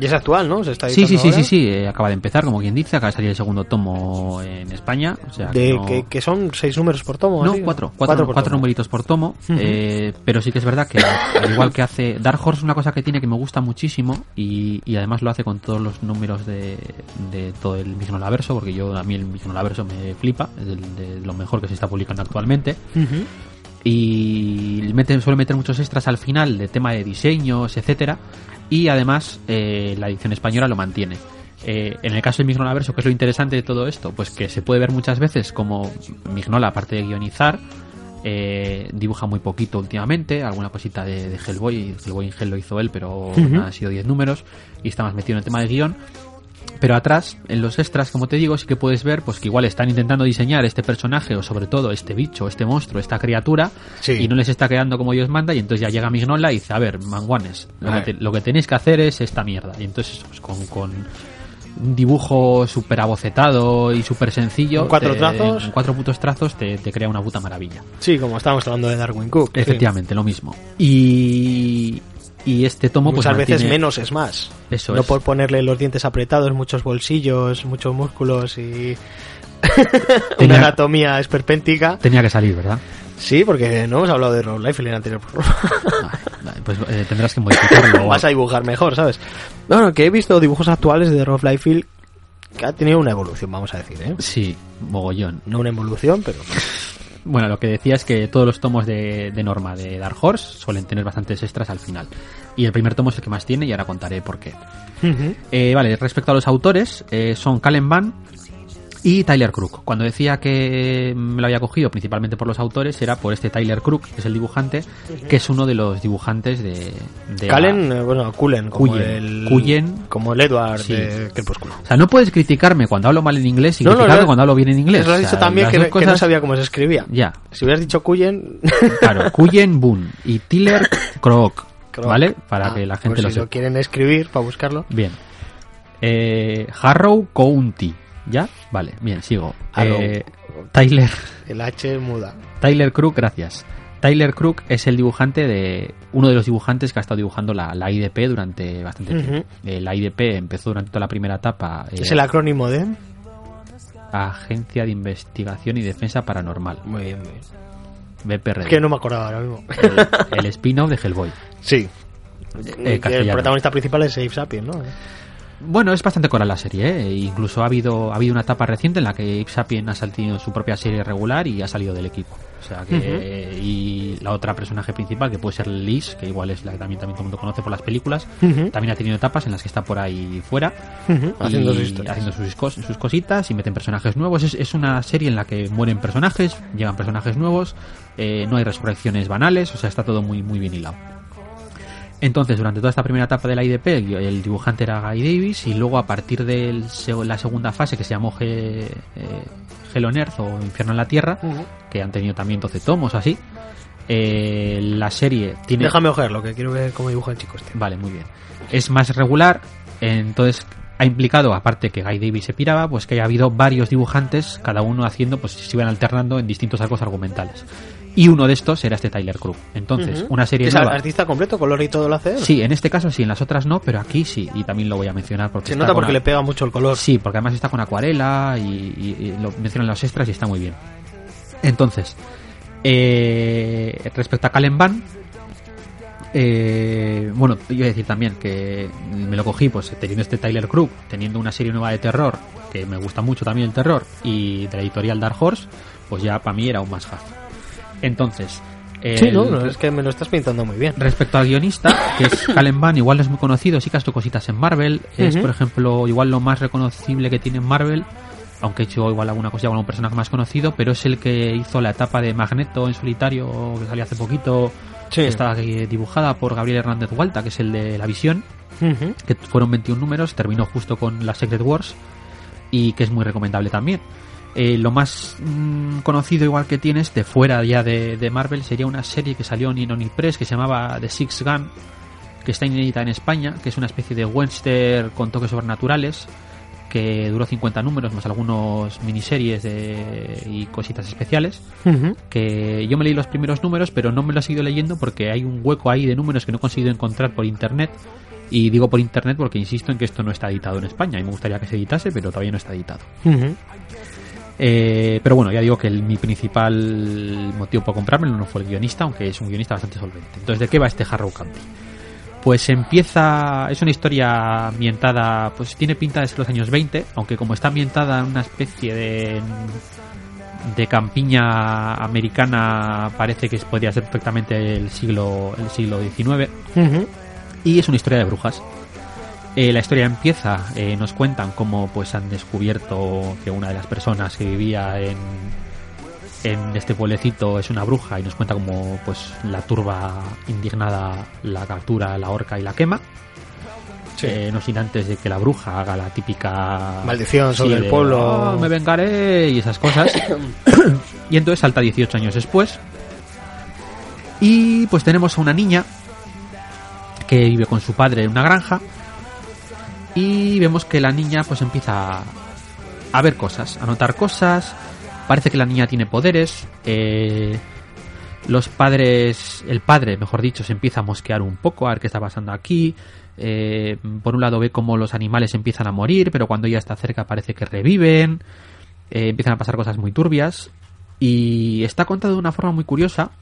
Y es actual, ¿no? Se está sí, sí, sí, sí, sí, eh, acaba de empezar, como quien dice, acaba de salir el segundo tomo en España. O sea, que De, no- que, que son seis números por tomo. No, así, cuatro, cuatro, por cuatro tomo. numeritos por tomo, eh, pero sí que es verdad que al igual que hace Dark Horse, una cosa que tiene que me gusta muchísimo y, y además lo hace con todos los números de, de todo el mismo Laverso, porque yo a mí el mismo Laverso me flipa, es de, lo mejor que se está publicando actualmente. Y mete, suele meter muchos extras al final de tema de diseños, etcétera, y además eh, la edición española lo mantiene. Eh, en el caso de Mignola Verso, que es lo interesante de todo esto, pues que se puede ver muchas veces como Mignola, aparte de guionizar, eh, dibuja muy poquito últimamente, alguna cosita de, de Hellboy, Hellboy in Hell lo hizo él, pero nada, han sido 10 números, y está más metido en el tema de guion. Pero atrás, en los extras, como te digo, sí que puedes ver pues que igual están intentando diseñar este personaje o sobre todo este bicho, este monstruo, esta criatura Sí. y no les está quedando como Dios manda y entonces ya llega Mignola y dice, a ver, manguanes, lo, que, te- lo que tenéis que hacer es esta mierda. Y entonces pues, con, con un dibujo súper abocetado y súper sencillo, cuatro te- trazos. cuatro putos trazos te, te crea una puta maravilla. Sí, como estábamos hablando de Darwin Cook. sí. Efectivamente, lo mismo. Y, y este tomo pues Muchas veces mantiene- menos es más. Eso no es. por ponerle los dientes apretados, muchos bolsillos, muchos músculos y Tenía- una anatomía esperpéntica. Tenía que salir, ¿verdad? Sí, porque no hemos hablado de Rob Life en el anterior. Ay, pues eh, tendrás que modificarlo. Vas a dibujar mejor, ¿sabes? Bueno, que he visto dibujos actuales de Rob Liefeld que ha tenido una evolución, vamos a decir, ¿eh? Sí, mogollón. No una evolución, pero... Bueno, lo que decía es que todos los tomos de, de Norma de Dark Horse suelen tener bastantes extras al final. Y el primer tomo es el que más tiene y ahora contaré por qué. Eh, vale, respecto a los autores, eh, son Calen Van y Tyler Crook. Cuando decía que me lo había cogido principalmente por los autores, era por este Tyler Crook, que es el dibujante, que es uno de los dibujantes de... de Cullen, eh, bueno, Cullen, como Cullen. el... Cullen. Como el Edward Sí. de Crepúsculo. O sea, no puedes criticarme cuando hablo mal en inglés y No, no, criticarme cuando hablo bien en inglés. Lo has O dicho sea, también que, no sabía cómo se escribía. Ya, Si hubieras dicho Cullen... claro. Cullen Boone y Tiller Crook. ¿vale? Para Ah, que la gente lo si sepa. lo quieren escribir para buscarlo. Bien. Eh, Harrow County. ¿Ya? Vale, bien, sigo. Eh, Tyler, El H muda. Tyler Crook, gracias. Tyler Crook es el dibujante de. uno de los dibujantes que ha estado dibujando la, la IDP durante bastante tiempo. Eh, la IDP empezó durante toda la primera etapa. eh, Es el acrónimo de... Agencia de Investigación y Defensa Paranormal. Muy bien, muy bien. BPRD. Es que no me acordaba ahora mismo. El, el spin-off de Hellboy. Sí. Eh, el protagonista principal es Abe Sapien, ¿no? Bueno, es bastante coral la serie, ¿eh? Incluso ha habido, ha habido una etapa reciente en la que Sapien ha salido su propia serie regular y ha salido del equipo. O sea que, y la otra personaje principal, que puede ser Liz, que igual es la que también, también todo el mundo conoce por las películas, también ha tenido etapas en las que está por ahí fuera. Haciendo y sus haciendo sus, cos- sus cositas y meten personajes nuevos. Es, es una serie en la que mueren personajes, llegan personajes nuevos, eh, no hay resurrecciones banales, o sea, está todo muy, muy bien hilado. Entonces, durante toda esta primera etapa de la IDP, el, dibujante era Guy Davis y luego a partir de la segunda fase que se llamó Ge- eh, Hell on Earth o Infierno en la Tierra, que han tenido también 12 tomos así, eh, la serie tiene... Déjame ojearlo, que quiero ver cómo dibuja el chico este. Vale, muy bien. Es más regular, entonces ha implicado, aparte que Guy Davis se piraba, pues que haya habido varios dibujantes, cada uno haciendo, pues se iban alternando en distintos arcos argumentales. Y uno de estos era este Tyler Crook. Entonces, una serie ¿Es nueva. artista completo, color y todo lo hace él? Sí, en este caso sí, en las otras no, pero aquí sí, y también lo voy a mencionar porque Se nota porque a- le pega mucho el color. Sí, porque además está con acuarela y, y- y lo mencionan los extras y está muy bien. Entonces, eh, respecto a Calen Van, eh, bueno, yo iba a decir también que me lo cogí pues teniendo este Tyler Crook, teniendo una serie nueva de terror, que me gusta mucho también el terror, y de la editorial Dark Horse, pues ya para mí era un más half. Entonces, Sí, el- no, no, es que me lo estás pintando muy bien. Respecto al guionista, que es Calen Van, igual no es muy conocido, sí que ha hecho cositas en Marvel. Es, por ejemplo, igual lo más reconocible que tiene en Marvel, aunque ha hecho igual alguna cosilla con algún personaje más conocido, pero es el que hizo la etapa de Magneto en solitario, que salió hace poquito, Sí. que está dibujada por Gabriel Hernández Hualta, que es el de La Visión, que fueron 21 números, terminó justo con la Secret Wars, y que es muy recomendable también. Eh, lo más mm, conocido igual que tienes de fuera ya de, de Marvel sería una serie que salió en Omnipress que se llamaba The Six Gun que está inédita en España que es una especie de western con toques sobrenaturales que duró 50 números más algunos miniseries de- y cositas especiales que yo me leí los primeros números pero no me lo he seguido leyendo porque hay un hueco ahí de números que no he conseguido encontrar por internet. Y digo por internet porque insisto en que esto no está editado en España. Y me gustaría que se editase pero todavía no está editado. Eh, pero bueno, ya digo que el- mi principal motivo para comprármelo no fue el guionista, aunque es un guionista bastante solvente. Entonces, ¿de qué va este Harrow County? Pues empieza, es una historia ambientada, pues tiene pinta de ser los años 20, aunque como está ambientada en una especie de de campiña americana parece que podría ser perfectamente el siglo el siglo XIX y es una historia de brujas. Eh, la historia empieza, eh, nos cuentan cómo pues han descubierto que una de las personas que vivía en, en este pueblecito es una bruja y nos cuenta cómo pues la turba indignada la captura, la horca y la quema. Eh, no sin antes de que la bruja haga la típica Maldición sobre el pueblo. "Oh, me vengaré y esas cosas. y entonces salta 18 años después. Y pues tenemos a una niña que vive con su padre en una granja. Y vemos que la niña pues empieza a ver cosas, a notar cosas. Parece que la niña tiene poderes. eh, los padres, el padre, mejor dicho, se empieza a mosquear un poco a ver qué está pasando aquí. Eh, por un lado ve cómo los animales empiezan a morir, pero cuando ella está cerca parece que reviven. Eh, empiezan a pasar cosas muy turbias. Y está contado de una forma muy curiosa,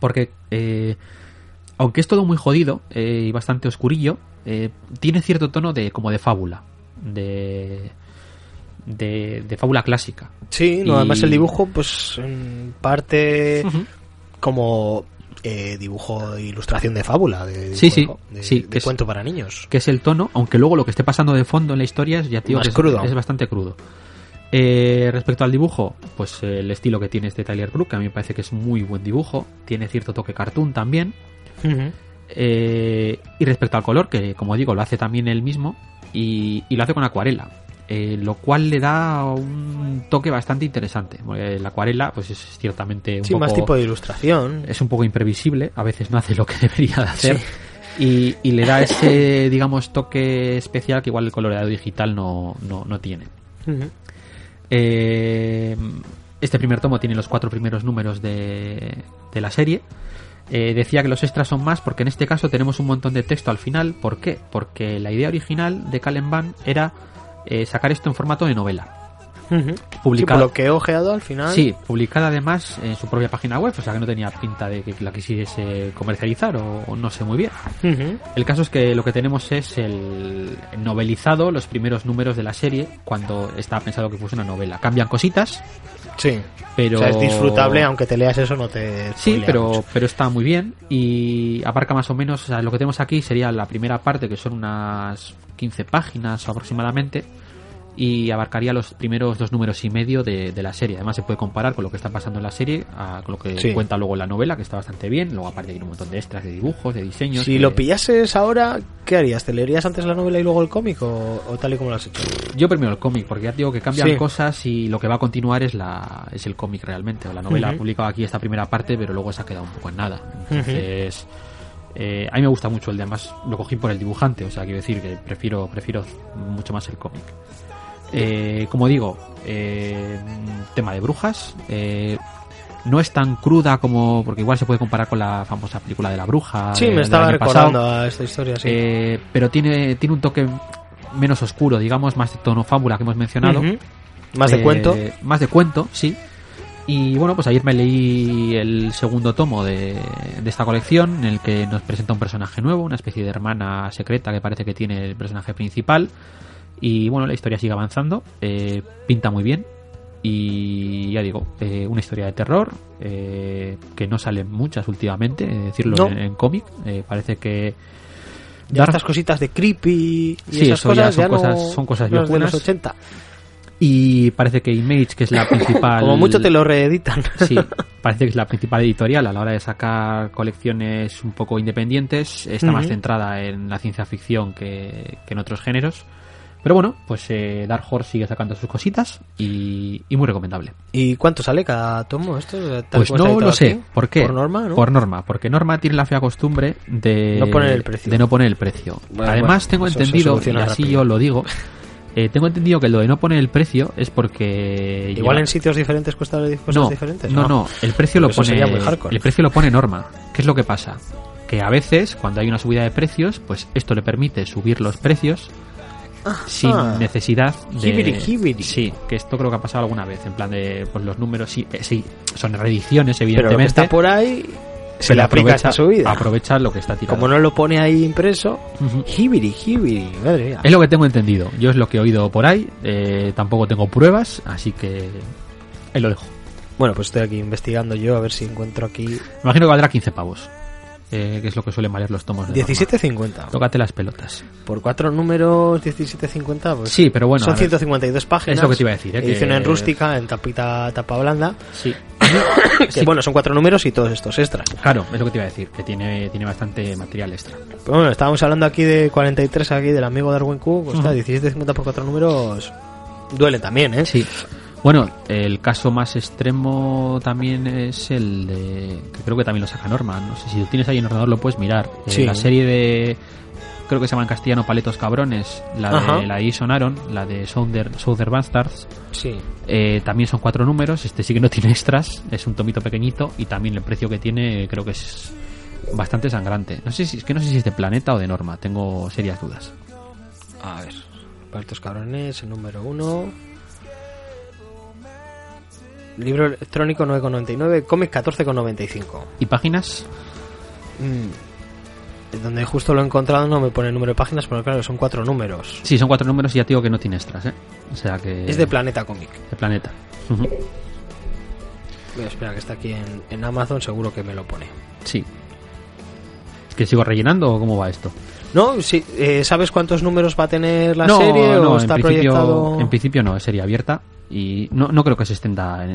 porque eh, aunque es todo muy jodido eh, y bastante oscurillo, tiene cierto tono de como de fábula, de de, de fábula clásica. Sí, no, Y- además el dibujo, pues en parte como eh, dibujo ilustración de fábula, de, Sí, dibujo, sí, de, sí, de que es- cuento para niños. que es el tono, aunque luego lo que esté pasando de fondo en la historia es ya tío Más que es, crudo. es bastante crudo. Eh, respecto al dibujo, pues eh, el estilo que tiene este Tyler Brook, que a mí me parece que es muy buen dibujo, tiene cierto toque cartoon también. Eh, y respecto al color, que como digo, lo hace también él mismo y, y lo hace con acuarela. Eh, lo cual le da un toque bastante interesante. porque La acuarela, pues es ciertamente un Sí, poco más tipo de ilustración. es un poco imprevisible, a veces no hace lo que debería de hacer. Y, y le da ese, digamos, toque especial que igual el coloreado digital no, no, no tiene. Eh, este primer tomo tiene los cuatro primeros números de, de la serie. Eh, decía que los extras son más porque en este caso tenemos un montón de texto al final. ¿Por qué? Porque la idea original de Calen Van era eh, sacar esto en formato de novela. Publicado. Sí, por lo que he ojeado al final. Sí, publicada además en su propia página web, o sea que no tenía pinta de que la quisiese comercializar o, o no sé muy bien. El caso es que lo que tenemos es el novelizado, los primeros números de la serie, cuando estaba pensado que fuese una novela. Cambian cositas, Sí. pero... O sea, es disfrutable, aunque te leas eso no te... Sí, pero, mucho. pero está muy bien y abarca más o menos, o sea, lo que tenemos aquí sería la primera parte, que son unas 15 páginas aproximadamente, y abarcaría los primeros dos números y medio de, de la serie. Además se puede comparar con lo que está pasando en la serie, a- con lo que Sí. cuenta luego la novela, que está bastante bien. Luego aparte hay un montón de extras, de dibujos, de diseños. Si que- lo pillases ahora, ¿qué harías? ¿Te leerías antes la novela y luego el cómic o, o tal y como lo has hecho? Yo primero el cómic, porque ya te digo que cambian Sí. cosas y lo que va a continuar es la es el cómic realmente. O la novela ha publicado aquí esta primera parte, pero luego se ha quedado un poco en nada. Entonces, eh, a mí me gusta mucho el de además lo cogí por el dibujante, o sea, quiero decir que prefiero prefiero mucho más el cómic. Eh, como digo, eh, tema de brujas. eh, no es tan cruda como. Porque igual se puede comparar con la famosa película de la bruja. Sí, de- me estaba pasado. recordando a esta historia, sí. Eh, pero tiene, tiene un toque menos oscuro, digamos, más de tono fábula que hemos mencionado. Más de Eh, cuento. Más de cuento, sí. Y bueno, pues ayer me leí el segundo tomo de, de esta colección, en el que nos presenta un personaje nuevo, una especie de hermana secreta que parece que tiene el personaje principal. Y bueno, la historia sigue avanzando, eh, pinta muy bien. Y ya digo, eh, una historia de terror, eh, que no salen muchas últimamente, decirlo No. en, en cómic. Eh, parece que Ya Dark- estas cositas de creepy y Sí, esas eso ya cosas son ya no- cosas- son cosas no es de los viejunas. 80. Y parece que Image, que es la principal. Como mucho te lo reeditan. Sí, parece que es la principal editorial a la hora de sacar colecciones un poco independientes. Está más Ujú. centrada en la ciencia ficción que, que en otros géneros. Pero bueno, pues eh, Dark Horse sigue sacando sus cositas y, y muy recomendable. ¿Y cuánto sale cada tomo esto? Pues no lo sé. aquí? ¿Por qué? Por norma, ¿no? Por norma, porque Norma tiene la fea costumbre de No poner el precio. De no poner el precio. Bueno, Además, bueno, tengo entendido, y así rápido. yo lo digo, eh, tengo entendido que lo de no poner el precio es porque... Igual lleva- en sitios diferentes cuesta cosas no, diferentes. No, no, el precio lo pone sería muy hardcore. el precio lo pone Norma. ¿Qué es lo que pasa? Que a veces cuando hay una subida de precios, pues esto le permite subir los precios sin necesidad de Hibiri, hibiri. Sí, que esto creo que ha pasado alguna vez en plan de pues los números sí, eh, sí son reediciones Pero lo evidentemente. que está por ahí se pero le aplica esta subida. Aprovecha lo que está tirado. Como no lo pone ahí impreso, hibiri, hibiri, madre mía. Es lo que tengo entendido. Yo es lo que he oído por ahí. eh, tampoco tengo pruebas, así que ahí lo dejo. Bueno, pues estoy aquí investigando yo a ver si encuentro aquí Imagino que valdrá 15 pavos. Eh, que es lo que suelen valer los tomos de norma. 17.50. Tócate las pelotas. Por cuatro números 17.50, pues Sí, pero bueno, son a ver. 152 páginas. Es lo que te iba a decir, ¿eh? Edición que- en rústica, en tapita tapa blanda. Sí. Que bueno, son cuatro números y todos estos extras. Claro, es lo que te iba a decir, que tiene, tiene bastante material extra. Pero bueno, estábamos hablando aquí de 43 aquí del amigo Darwin Q, pues está, 17.50 por cuatro números duele también, ¿eh? Sí. Bueno, el caso más extremo también es el de. que creo que también lo saca Norma. No sé si lo tienes ahí en ordenador, lo puedes mirar. Eh, Sí. la serie de. Creo que se llama en castellano Paletos Cabrones. La Ajá. de la I sonaron, la de Southern, Southern Bastards. Sí. Eh, también son cuatro números. Este sí que no tiene extras. Es un tomito pequeñito. Y también el precio que tiene creo que es bastante sangrante. No sé si es que no sé si es de Planeta o de Norma. Tengo serias dudas. A ver. Para estos cabrones, el número uno. Libro electrónico 9,99, cómic 14,95. ¿Y páginas? Mm. Donde justo lo he encontrado no me pone el número de páginas, pero claro, son cuatro números. Sí, son cuatro números y ya te digo que no tiene extras, ¿eh? O sea que... Es de Planeta Comic. de Planeta. Voy a esperar que está aquí en, en Amazon, seguro que me lo pone. Sí. ¿Es que sigo rellenando o cómo va esto? No, sí, eh, ¿sabes cuántos números va a tener la no, serie no, o en está principio, proyectado? en principio no, es serie abierta y no, no creo que se extenda en,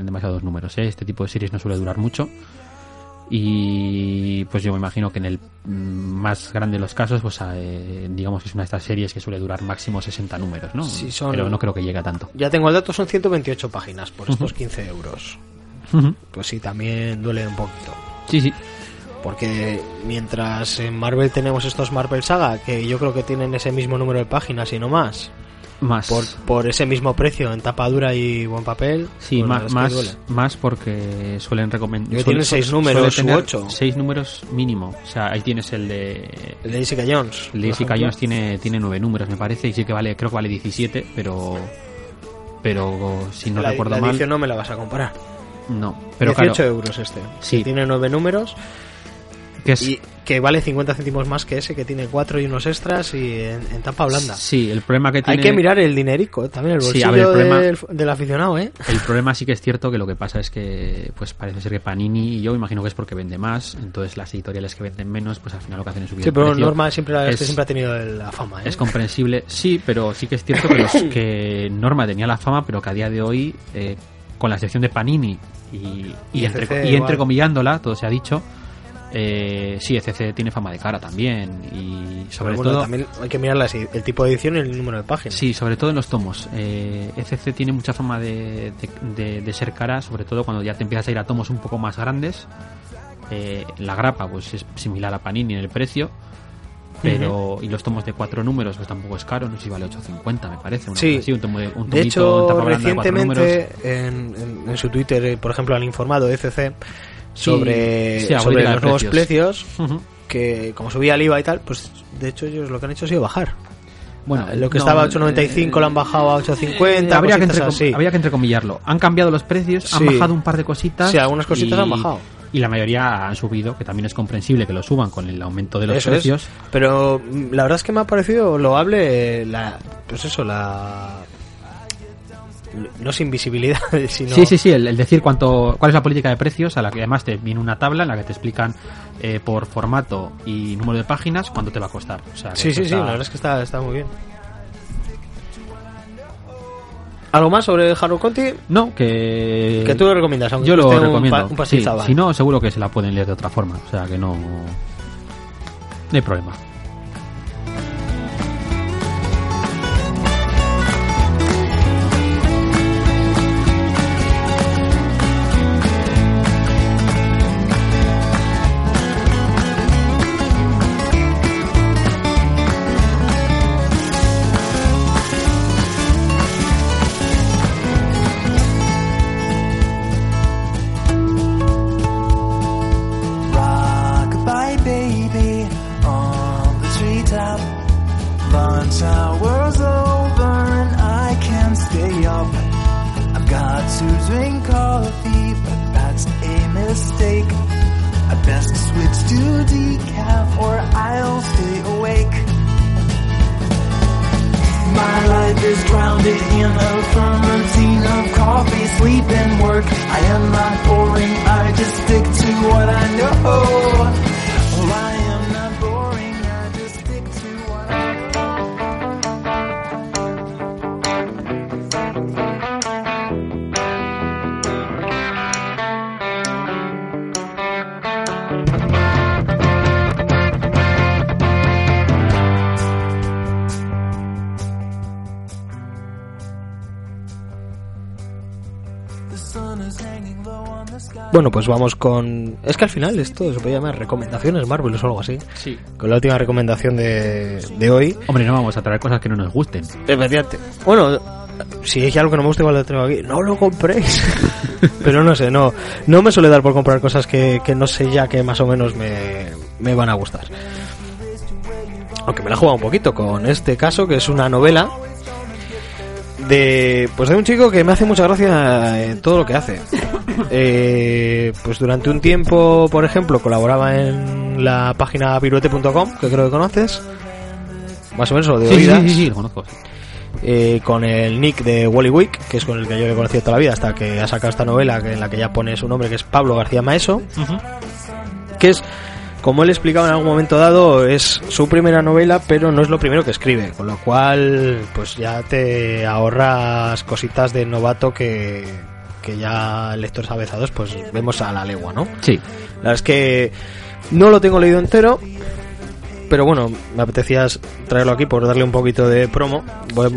en demasiados números. ¿eh? Este tipo de series no suele durar mucho y pues yo me imagino que en el mm, más grande de los casos, pues eh, digamos que es una de estas series que suele durar máximo 60 números, ¿no? Sí, son- Pero no creo que llegue a tanto. Ya tengo el dato, son 128 páginas por estos 15 euros. Pues sí, también duele un poquito. Sí, sí. Porque mientras en Marvel tenemos estos Marvel Saga, que yo creo que tienen ese mismo número de páginas y no más, Más. por, por ese mismo precio en tapa dura y buen papel, Sí, más, más, más porque suelen recomendar. Tienen seis números u ocho. Seis números mínimo. O sea, ahí tienes el de. El de Jessica Jones. El de Jessica. Jones tiene, tiene nueve números, me parece, y sí que vale, creo que vale 17, pero. Pero si no la, recuerdo la mal. no me la vas a comparar. No, pero 18 claro. euros este. Sí. Tiene nueve números Que es, y que vale 50 céntimos más que ese, que tiene cuatro y unos extras y en, en tapa blanda. Sí, el problema que tiene. Hay que mirar el dinerico, eh, también el bolsillo a ver, el problema- del, del aficionado, ¿eh? El problema sí que es cierto que lo que pasa es que pues parece ser que Panini y yo imagino que es porque vende más, entonces las editoriales que venden menos, pues al final lo que hacen es subir Sí, pero. Norma siempre, la- este siempre ha tenido la fama, ¿eh? Es comprensible, sí, pero sí que es cierto que, los- que Norma tenía la fama, pero que a día de hoy, eh, con la excepción de Panini y, y, Y entre, y entrecomillándola, todo se ha dicho, eh, sí, ECC tiene fama de cara también y sobre bueno, todo... también hay que mirar el tipo de edición y el número de páginas. Sí, sobre todo en los tomos. Eh, ECC tiene mucha fama de, de- de- de ser cara, sobre todo cuando ya te empiezas a ir a tomos un poco más grandes. Eh, la grapa pues es similar a Panini en el precio, pero y los tomos de cuatro números pues tampoco es caro, no sé si vale 8.50 me parece. una Sí. así, un, tomo de, un De hecho, blanda de recientemente en, en- en su Twitter, eh, por ejemplo, han informado de ECC sobre, sí, sobre los nuevos precios. precios, que como subía el IVA y tal, pues de hecho ellos lo que han hecho ha sido bajar. Bueno, lo que no, estaba a 8.95 lo han bajado a 8.50, Eh, habría, que así. habría que entrecomillarlo. Han cambiado los precios, han bajado un par de cositas. Sí, algunas cositas y- han bajado. Y la mayoría han subido, que también es comprensible que lo suban con el aumento de los Eso es. precios. Pero mm, la verdad es que me ha parecido loable la, pues eso, la no es invisibilidad, sino Sí, sí, sí, el, el decir cuánto, cuál es la política de precios, a la que además te viene una tabla en la que te explican eh, por formato y número de páginas cuánto te va a costar. O sea, que Sí, sí, sí, la verdad es que está, está muy bien. ¿Algo más sobre Haru Conti? No, que... Que tú lo recomiendas, aunque Yo lo un recomiendo. pa- un Sí, pastizabal. si no, seguro que se la pueden leer de otra forma. O sea, que no... No hay problema. Pues vamos con... Es que al final esto se puede llamar recomendaciones Marvel o algo así. Sí. Con la última recomendación de, de hoy. Hombre, no vamos a traer cosas que no nos gusten. Efectivamente. Bueno, si hay algo que no me gusta igual lo tengo aquí. No lo compréis. Pero no sé, no no me suele dar por comprar cosas que, que no sé ya que más o menos me, me van a gustar. Aunque me la he jugado un poquito con este caso, que es una novela de pues de un chico que me hace mucha gracia en todo lo que hace. Eh, pues durante un tiempo, por ejemplo, colaboraba en la página piruete.com, que creo que conoces. Más o menos lo de Sí, sí, oídas sí, sí, lo conozco. eh, con el nick de Wally Wick, que es con el que yo le he conocido toda la vida, hasta que ha sacado esta novela en la que ya pone su nombre, que es Pablo García Maeso, que es, como él explicaba en algún momento dado, es su primera novela, pero no es lo primero que escribe, con lo cual, pues ya te ahorras cositas de novato que, que ya lectores avezados, pues vemos a la legua, ¿no? Sí. La verdad es que no lo tengo leído entero, pero bueno, me apetecía traerlo aquí por darle un poquito de promo. Voy,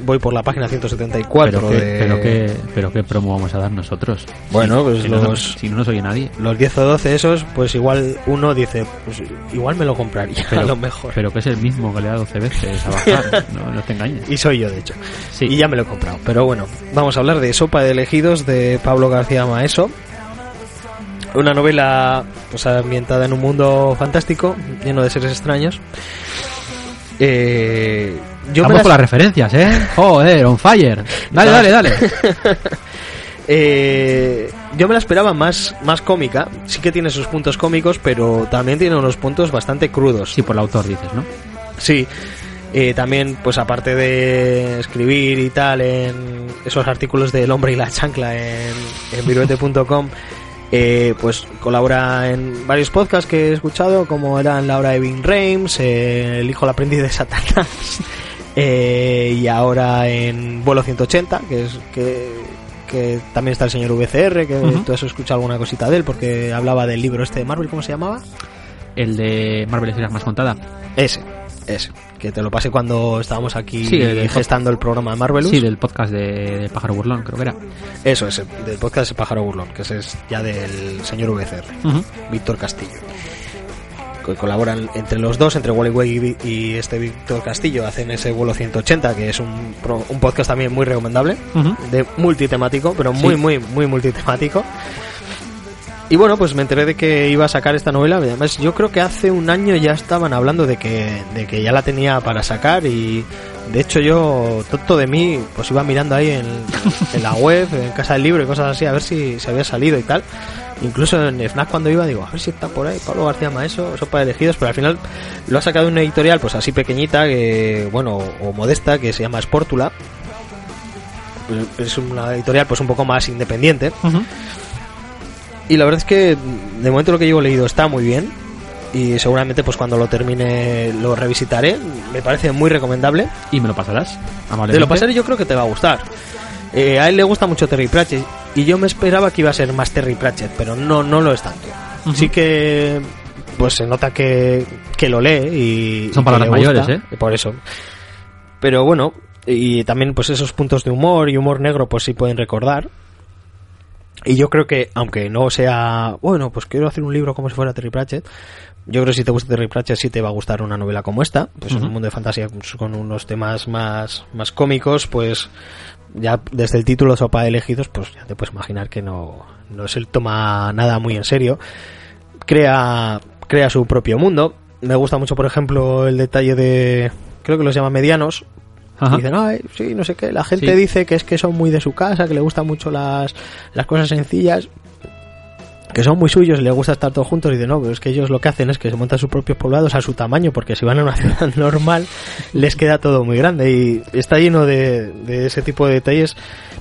voy- por la página 174 Pero, qué, de... pero, qué, pero qué promo vamos a dar nosotros. Bueno, pues si, no, los, si no nos oye nadie. los 10 o 12 esos, pues igual uno dice, pues igual me lo compraría Pero, a lo mejor. pero que es el mismo que le da 12 veces a bajar. no, no te engañes. Y soy yo, de hecho. Sí. Y ya me lo he comprado. Pero bueno, vamos a hablar de Sopa de Elegidos de Pablo García Maeso. Una novela pues ambientada en un mundo fantástico, lleno de seres extraños. Eh, yo me Vamos las- con las referencias, ¿eh? Joder, on fire. Dale, dale, dale. Eh, yo me la esperaba más, más cómica. Sí que tiene sus puntos cómicos, pero también tiene unos puntos bastante crudos. Sí, por el autor dices, ¿no? Sí. Eh, también, pues aparte de escribir y tal en esos artículos del hombre y la chancla en, en viruete.com, eh, pues colabora en varios podcasts que he escuchado, como eran La Hora de eh, El Hijo del Aprendiz de Satanás, eh, y ahora en Vuelo 180, que es que, que también está el señor VCR, que has escuchado alguna cosita de él, porque hablaba del libro este de Marvel, ¿cómo se llamaba? El de Marvel Historias más contada. Ese, ese. Que te lo pasé cuando estábamos aquí Sí, gestando el programa de Marvelous. Sí, del podcast de, de Pájaro Burlón, creo que era. Eso, ese, del podcast El Pájaro Burlón, que ese es ya del señor VCR, Ujú. Víctor Castillo. Que colaboran entre los dos, entre Wally Way y, y este Víctor Castillo, hacen ese vuelo 180, que es un, un podcast también muy recomendable, Ujú. de multitemático, pero muy, Sí. muy, muy multitemático. Y bueno, pues me enteré de que iba a sacar esta novela. Además, yo creo que hace un año ya estaban hablando de que, de que ya la tenía para sacar. Y de hecho, yo, tonto de mí, pues iba mirando ahí en, en la web, en Casa del Libro y cosas así, a ver si se había salido y tal. Incluso en FNAC cuando iba, digo, a ver si está por ahí Pablo García Maeso, Sopa de Elegidos. Pero al final lo ha sacado una editorial, pues así pequeñita, que bueno, o modesta, que se llama Sportula. Es una editorial, pues un poco más independiente. Ujú. Y la verdad es que de momento lo que llevo leído está muy bien. Y seguramente pues cuando lo termine lo revisitaré. Me parece muy recomendable. Y me lo pasarás. Te Amablemente. lo pasaré yo creo que te va a gustar. Eh, a él le gusta mucho Terry Pratchett. Y yo me esperaba que iba a ser más Terry Pratchett, pero no, no lo es tanto. Ujú. Sí que pues se nota que, que lo lee y Son y palabras que le gusta, mayores, ¿eh? Por eso. Pero bueno, y también pues esos puntos de humor y humor negro pues sí pueden recordar. Y yo creo que, aunque no sea, bueno, pues quiero hacer un libro como si fuera Terry Pratchett, yo creo que si te gusta Terry Pratchett sí te va a gustar una novela como esta, pues en un mundo de fantasía con unos temas más, más cómicos, pues ya desde el título Sopa de elegidos, pues ya te puedes imaginar que no, no se toma nada muy en serio. Crea, crea su propio mundo. Me gusta mucho, por ejemplo, el detalle de, creo que los llama medianos, Ajá. y dicen, ay, sí, no sé qué. La gente Sí. dice que es que son muy de su casa, que le gustan mucho las, las cosas sencillas, que son muy suyos y les gusta estar todos juntos. Y dicen, no, pero es que ellos lo que hacen es que se montan sus propios poblados a su tamaño, porque si van a una ciudad normal, les queda todo muy grande. Y está lleno de, de ese tipo de detalles.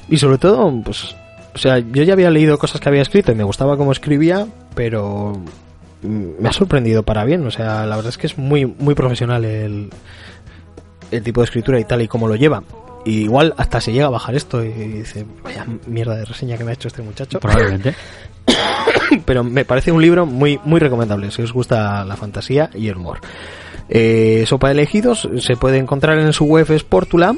Y sobre todo, pues, sea, yo ya había leído cosas que había escrito y me gustaba cómo escribía, pero me ha sorprendido para bien. O sea, la verdad es que es muy, muy profesional el, el tipo de escritura y tal y cómo lo lleva. Y igual hasta se llega a bajar esto y dice, vaya mierda de reseña que me ha hecho este muchacho. Probablemente. pero me parece un libro muy, muy recomendable si os gusta la fantasía y el humor. Eh, Sopa de elegidos se puede encontrar en su web Sportula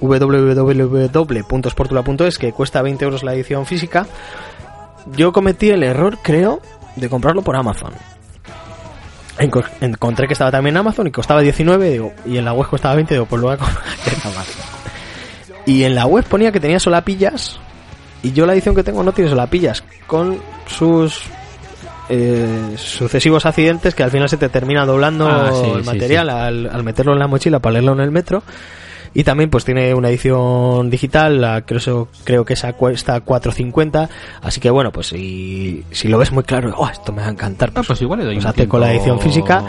www.sportula.es que cuesta 20 euros la edición física. Yo cometí el error, creo, de comprarlo por Amazon. Enco- Encontré que estaba también en Amazon y costaba 19 digo, y en la web costaba 20, digo, pues lo voy a comprar. Y en la web ponía que tenía solapillas y yo la edición que tengo no tiene solapillas con sus eh, sucesivos accidentes que al final se te termina doblando Ah, sí, el sí, material sí. Al, al meterlo en la mochila para leerlo en el metro y también pues tiene una edición digital la, creo, creo que esa cuesta 4.50 así que bueno pues si, si lo ves muy claro oh, esto me va a encantar Ah, pues igual le doy pues con la edición física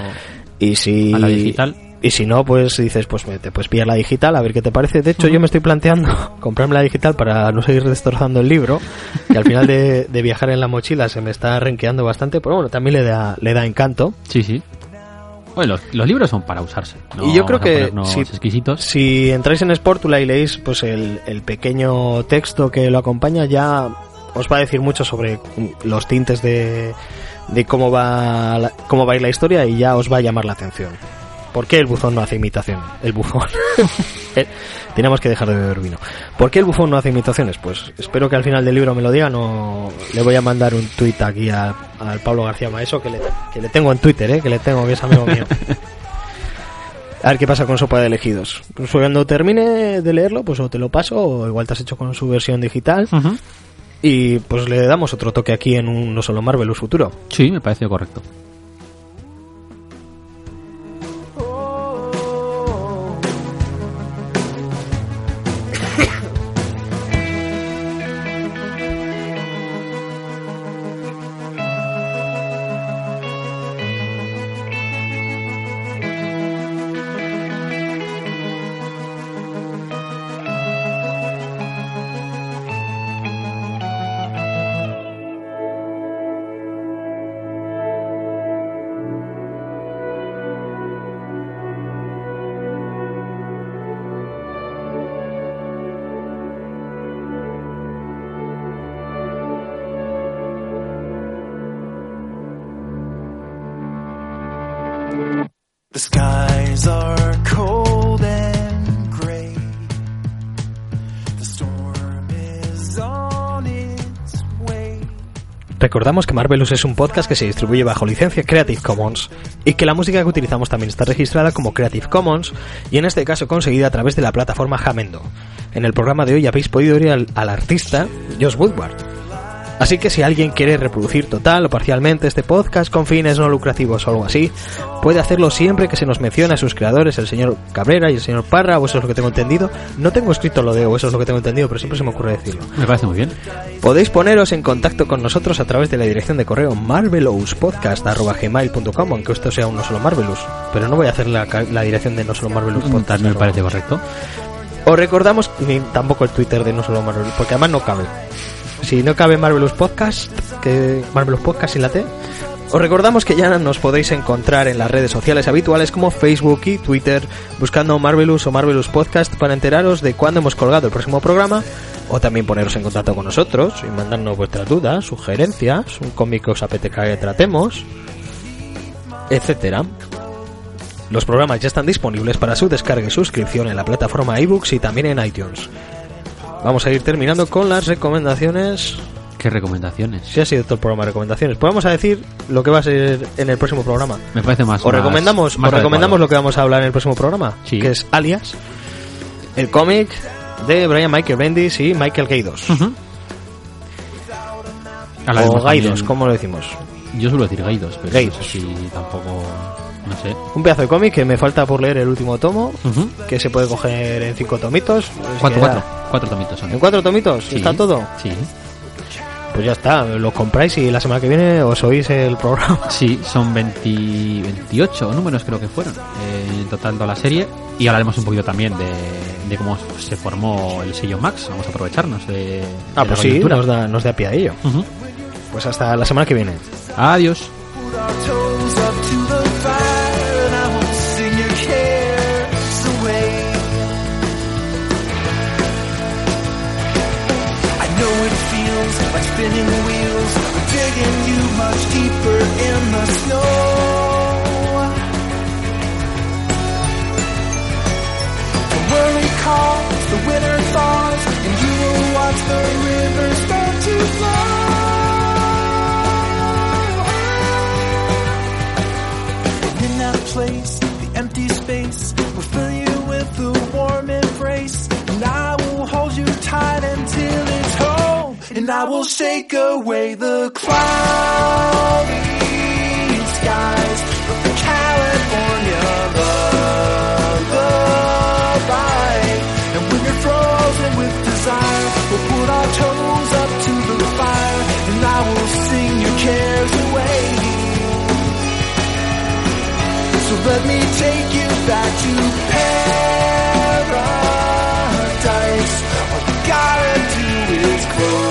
y si a la digital. y si no, pues dices, pues me- te puedes pillar la digital, a ver qué te parece. De hecho, yo me estoy planteando comprarme la digital para no seguir destrozando el libro, que al final de, de viajar en la mochila se me está renqueando bastante, pero bueno, también le da, le da encanto. Sí, sí. Bueno, los, los libros son para usarse. No Y yo creo que si- exquisitos. Si entráis en Sportula y leéis pues el, el pequeño texto que lo acompaña, ya os va a decir mucho sobre los tintes de, de cómo va la- cómo va a ir la historia y ya os va a llamar la atención. ¿Por qué el buzón no hace imitación? El bufón. Eh, Tenemos que dejar de beber vino. ¿Por qué el bufón no hace imitaciones? Pues espero que al final del libro me lo digan o le voy a mandar un tuit aquí a- al Pablo García Maeso que le, que le tengo en Twitter, ¿eh? que le tengo, que es amigo mío. A ver qué pasa con Sopa de Elegidos. Pues cuando termine de leerlo, pues o te lo paso, o igual te has hecho con su versión digital. Y pues le damos otro toque aquí en un No Solo Marvelous futuro. Sí, me parece correcto. Recordamos que Marvelous es un podcast que se distribuye bajo licencia Creative Commons y que la música que utilizamos también está registrada como Creative Commons y en este caso conseguida a través de la plataforma Jamendo. En el programa de hoy habéis podido oír al, al artista Josh Woodward. Así que si alguien quiere reproducir total o parcialmente este podcast con fines no lucrativos o algo así, puede hacerlo siempre que se nos mencione a sus creadores, el señor Cabrera y el señor Parra, o eso es lo que tengo entendido. No tengo escrito lo de o eso es lo que tengo entendido, pero siempre se me ocurre decirlo. Me parece muy bien. Podéis poneros en contacto con nosotros a través de la dirección de correo marvelouspodcast.gmail.com aunque esto sea un no solo Marvelous. Pero no voy a hacer la, dirección de no solo Marvelous Podcast. También me parece correcto. Os recordamos ni tampoco el Twitter de no solo Marvelous, porque además no cabe. Si no cabe Marvelous Podcast, que Marvelous Podcast sin la T, os recordamos que ya nos podéis encontrar en las redes sociales habituales como Facebook y Twitter, buscando Marvelous o Marvelous Podcast para enteraros de cuándo hemos colgado el próximo programa, o también poneros en contacto con nosotros y mandarnos vuestras dudas, sugerencias, un cómic que os apetezca que tratemos, etcétera. Los programas ya están disponibles para su descarga y suscripción en la plataforma iBooks y también en iTunes. Vamos a ir terminando con las recomendaciones. ¿Qué recomendaciones? Si ha sido todo el programa de recomendaciones. Pues vamos a decir lo que va a ser en el próximo programa. Me parece más. Os recomendamos, más os recomendamos lo que vamos a hablar en el próximo programa, Sí. que es Alias, el cómic de Brian Michael Bendis y Michael Gaidos. O Gaidos, ¿cómo lo decimos? Yo suelo decir Gaidos, pero Gaidos. eso sí tampoco. No sé. Un pedazo de cómic que me falta por leer el último tomo, que se puede coger en cinco tomitos. Cuatro, cuatro. Cuatro tomitos son. ¿En cuatro tomitos? Sí. ¿Está todo? Sí. Pues ya está, lo compráis y la semana que viene os oís el programa. Sí, son 20 28 números creo que fueron eh, en total toda la serie y hablaremos un poquito también de, de cómo se formó el sello Max. Vamos a aprovecharnos de, Ah, de pues la sí, nos da, nos da pie a ello. Pues hasta la semana que viene. Adiós. In the snow. The worry calls, the winter thaws, and you will watch the river start to flow. In that place, the empty and I will shake away the cloudy skies of the California lullaby. And when you're frozen with desire, we'll put our toes up to the fire, and I will sing your cares away. So let me take you back to paradise. All you gotta do is close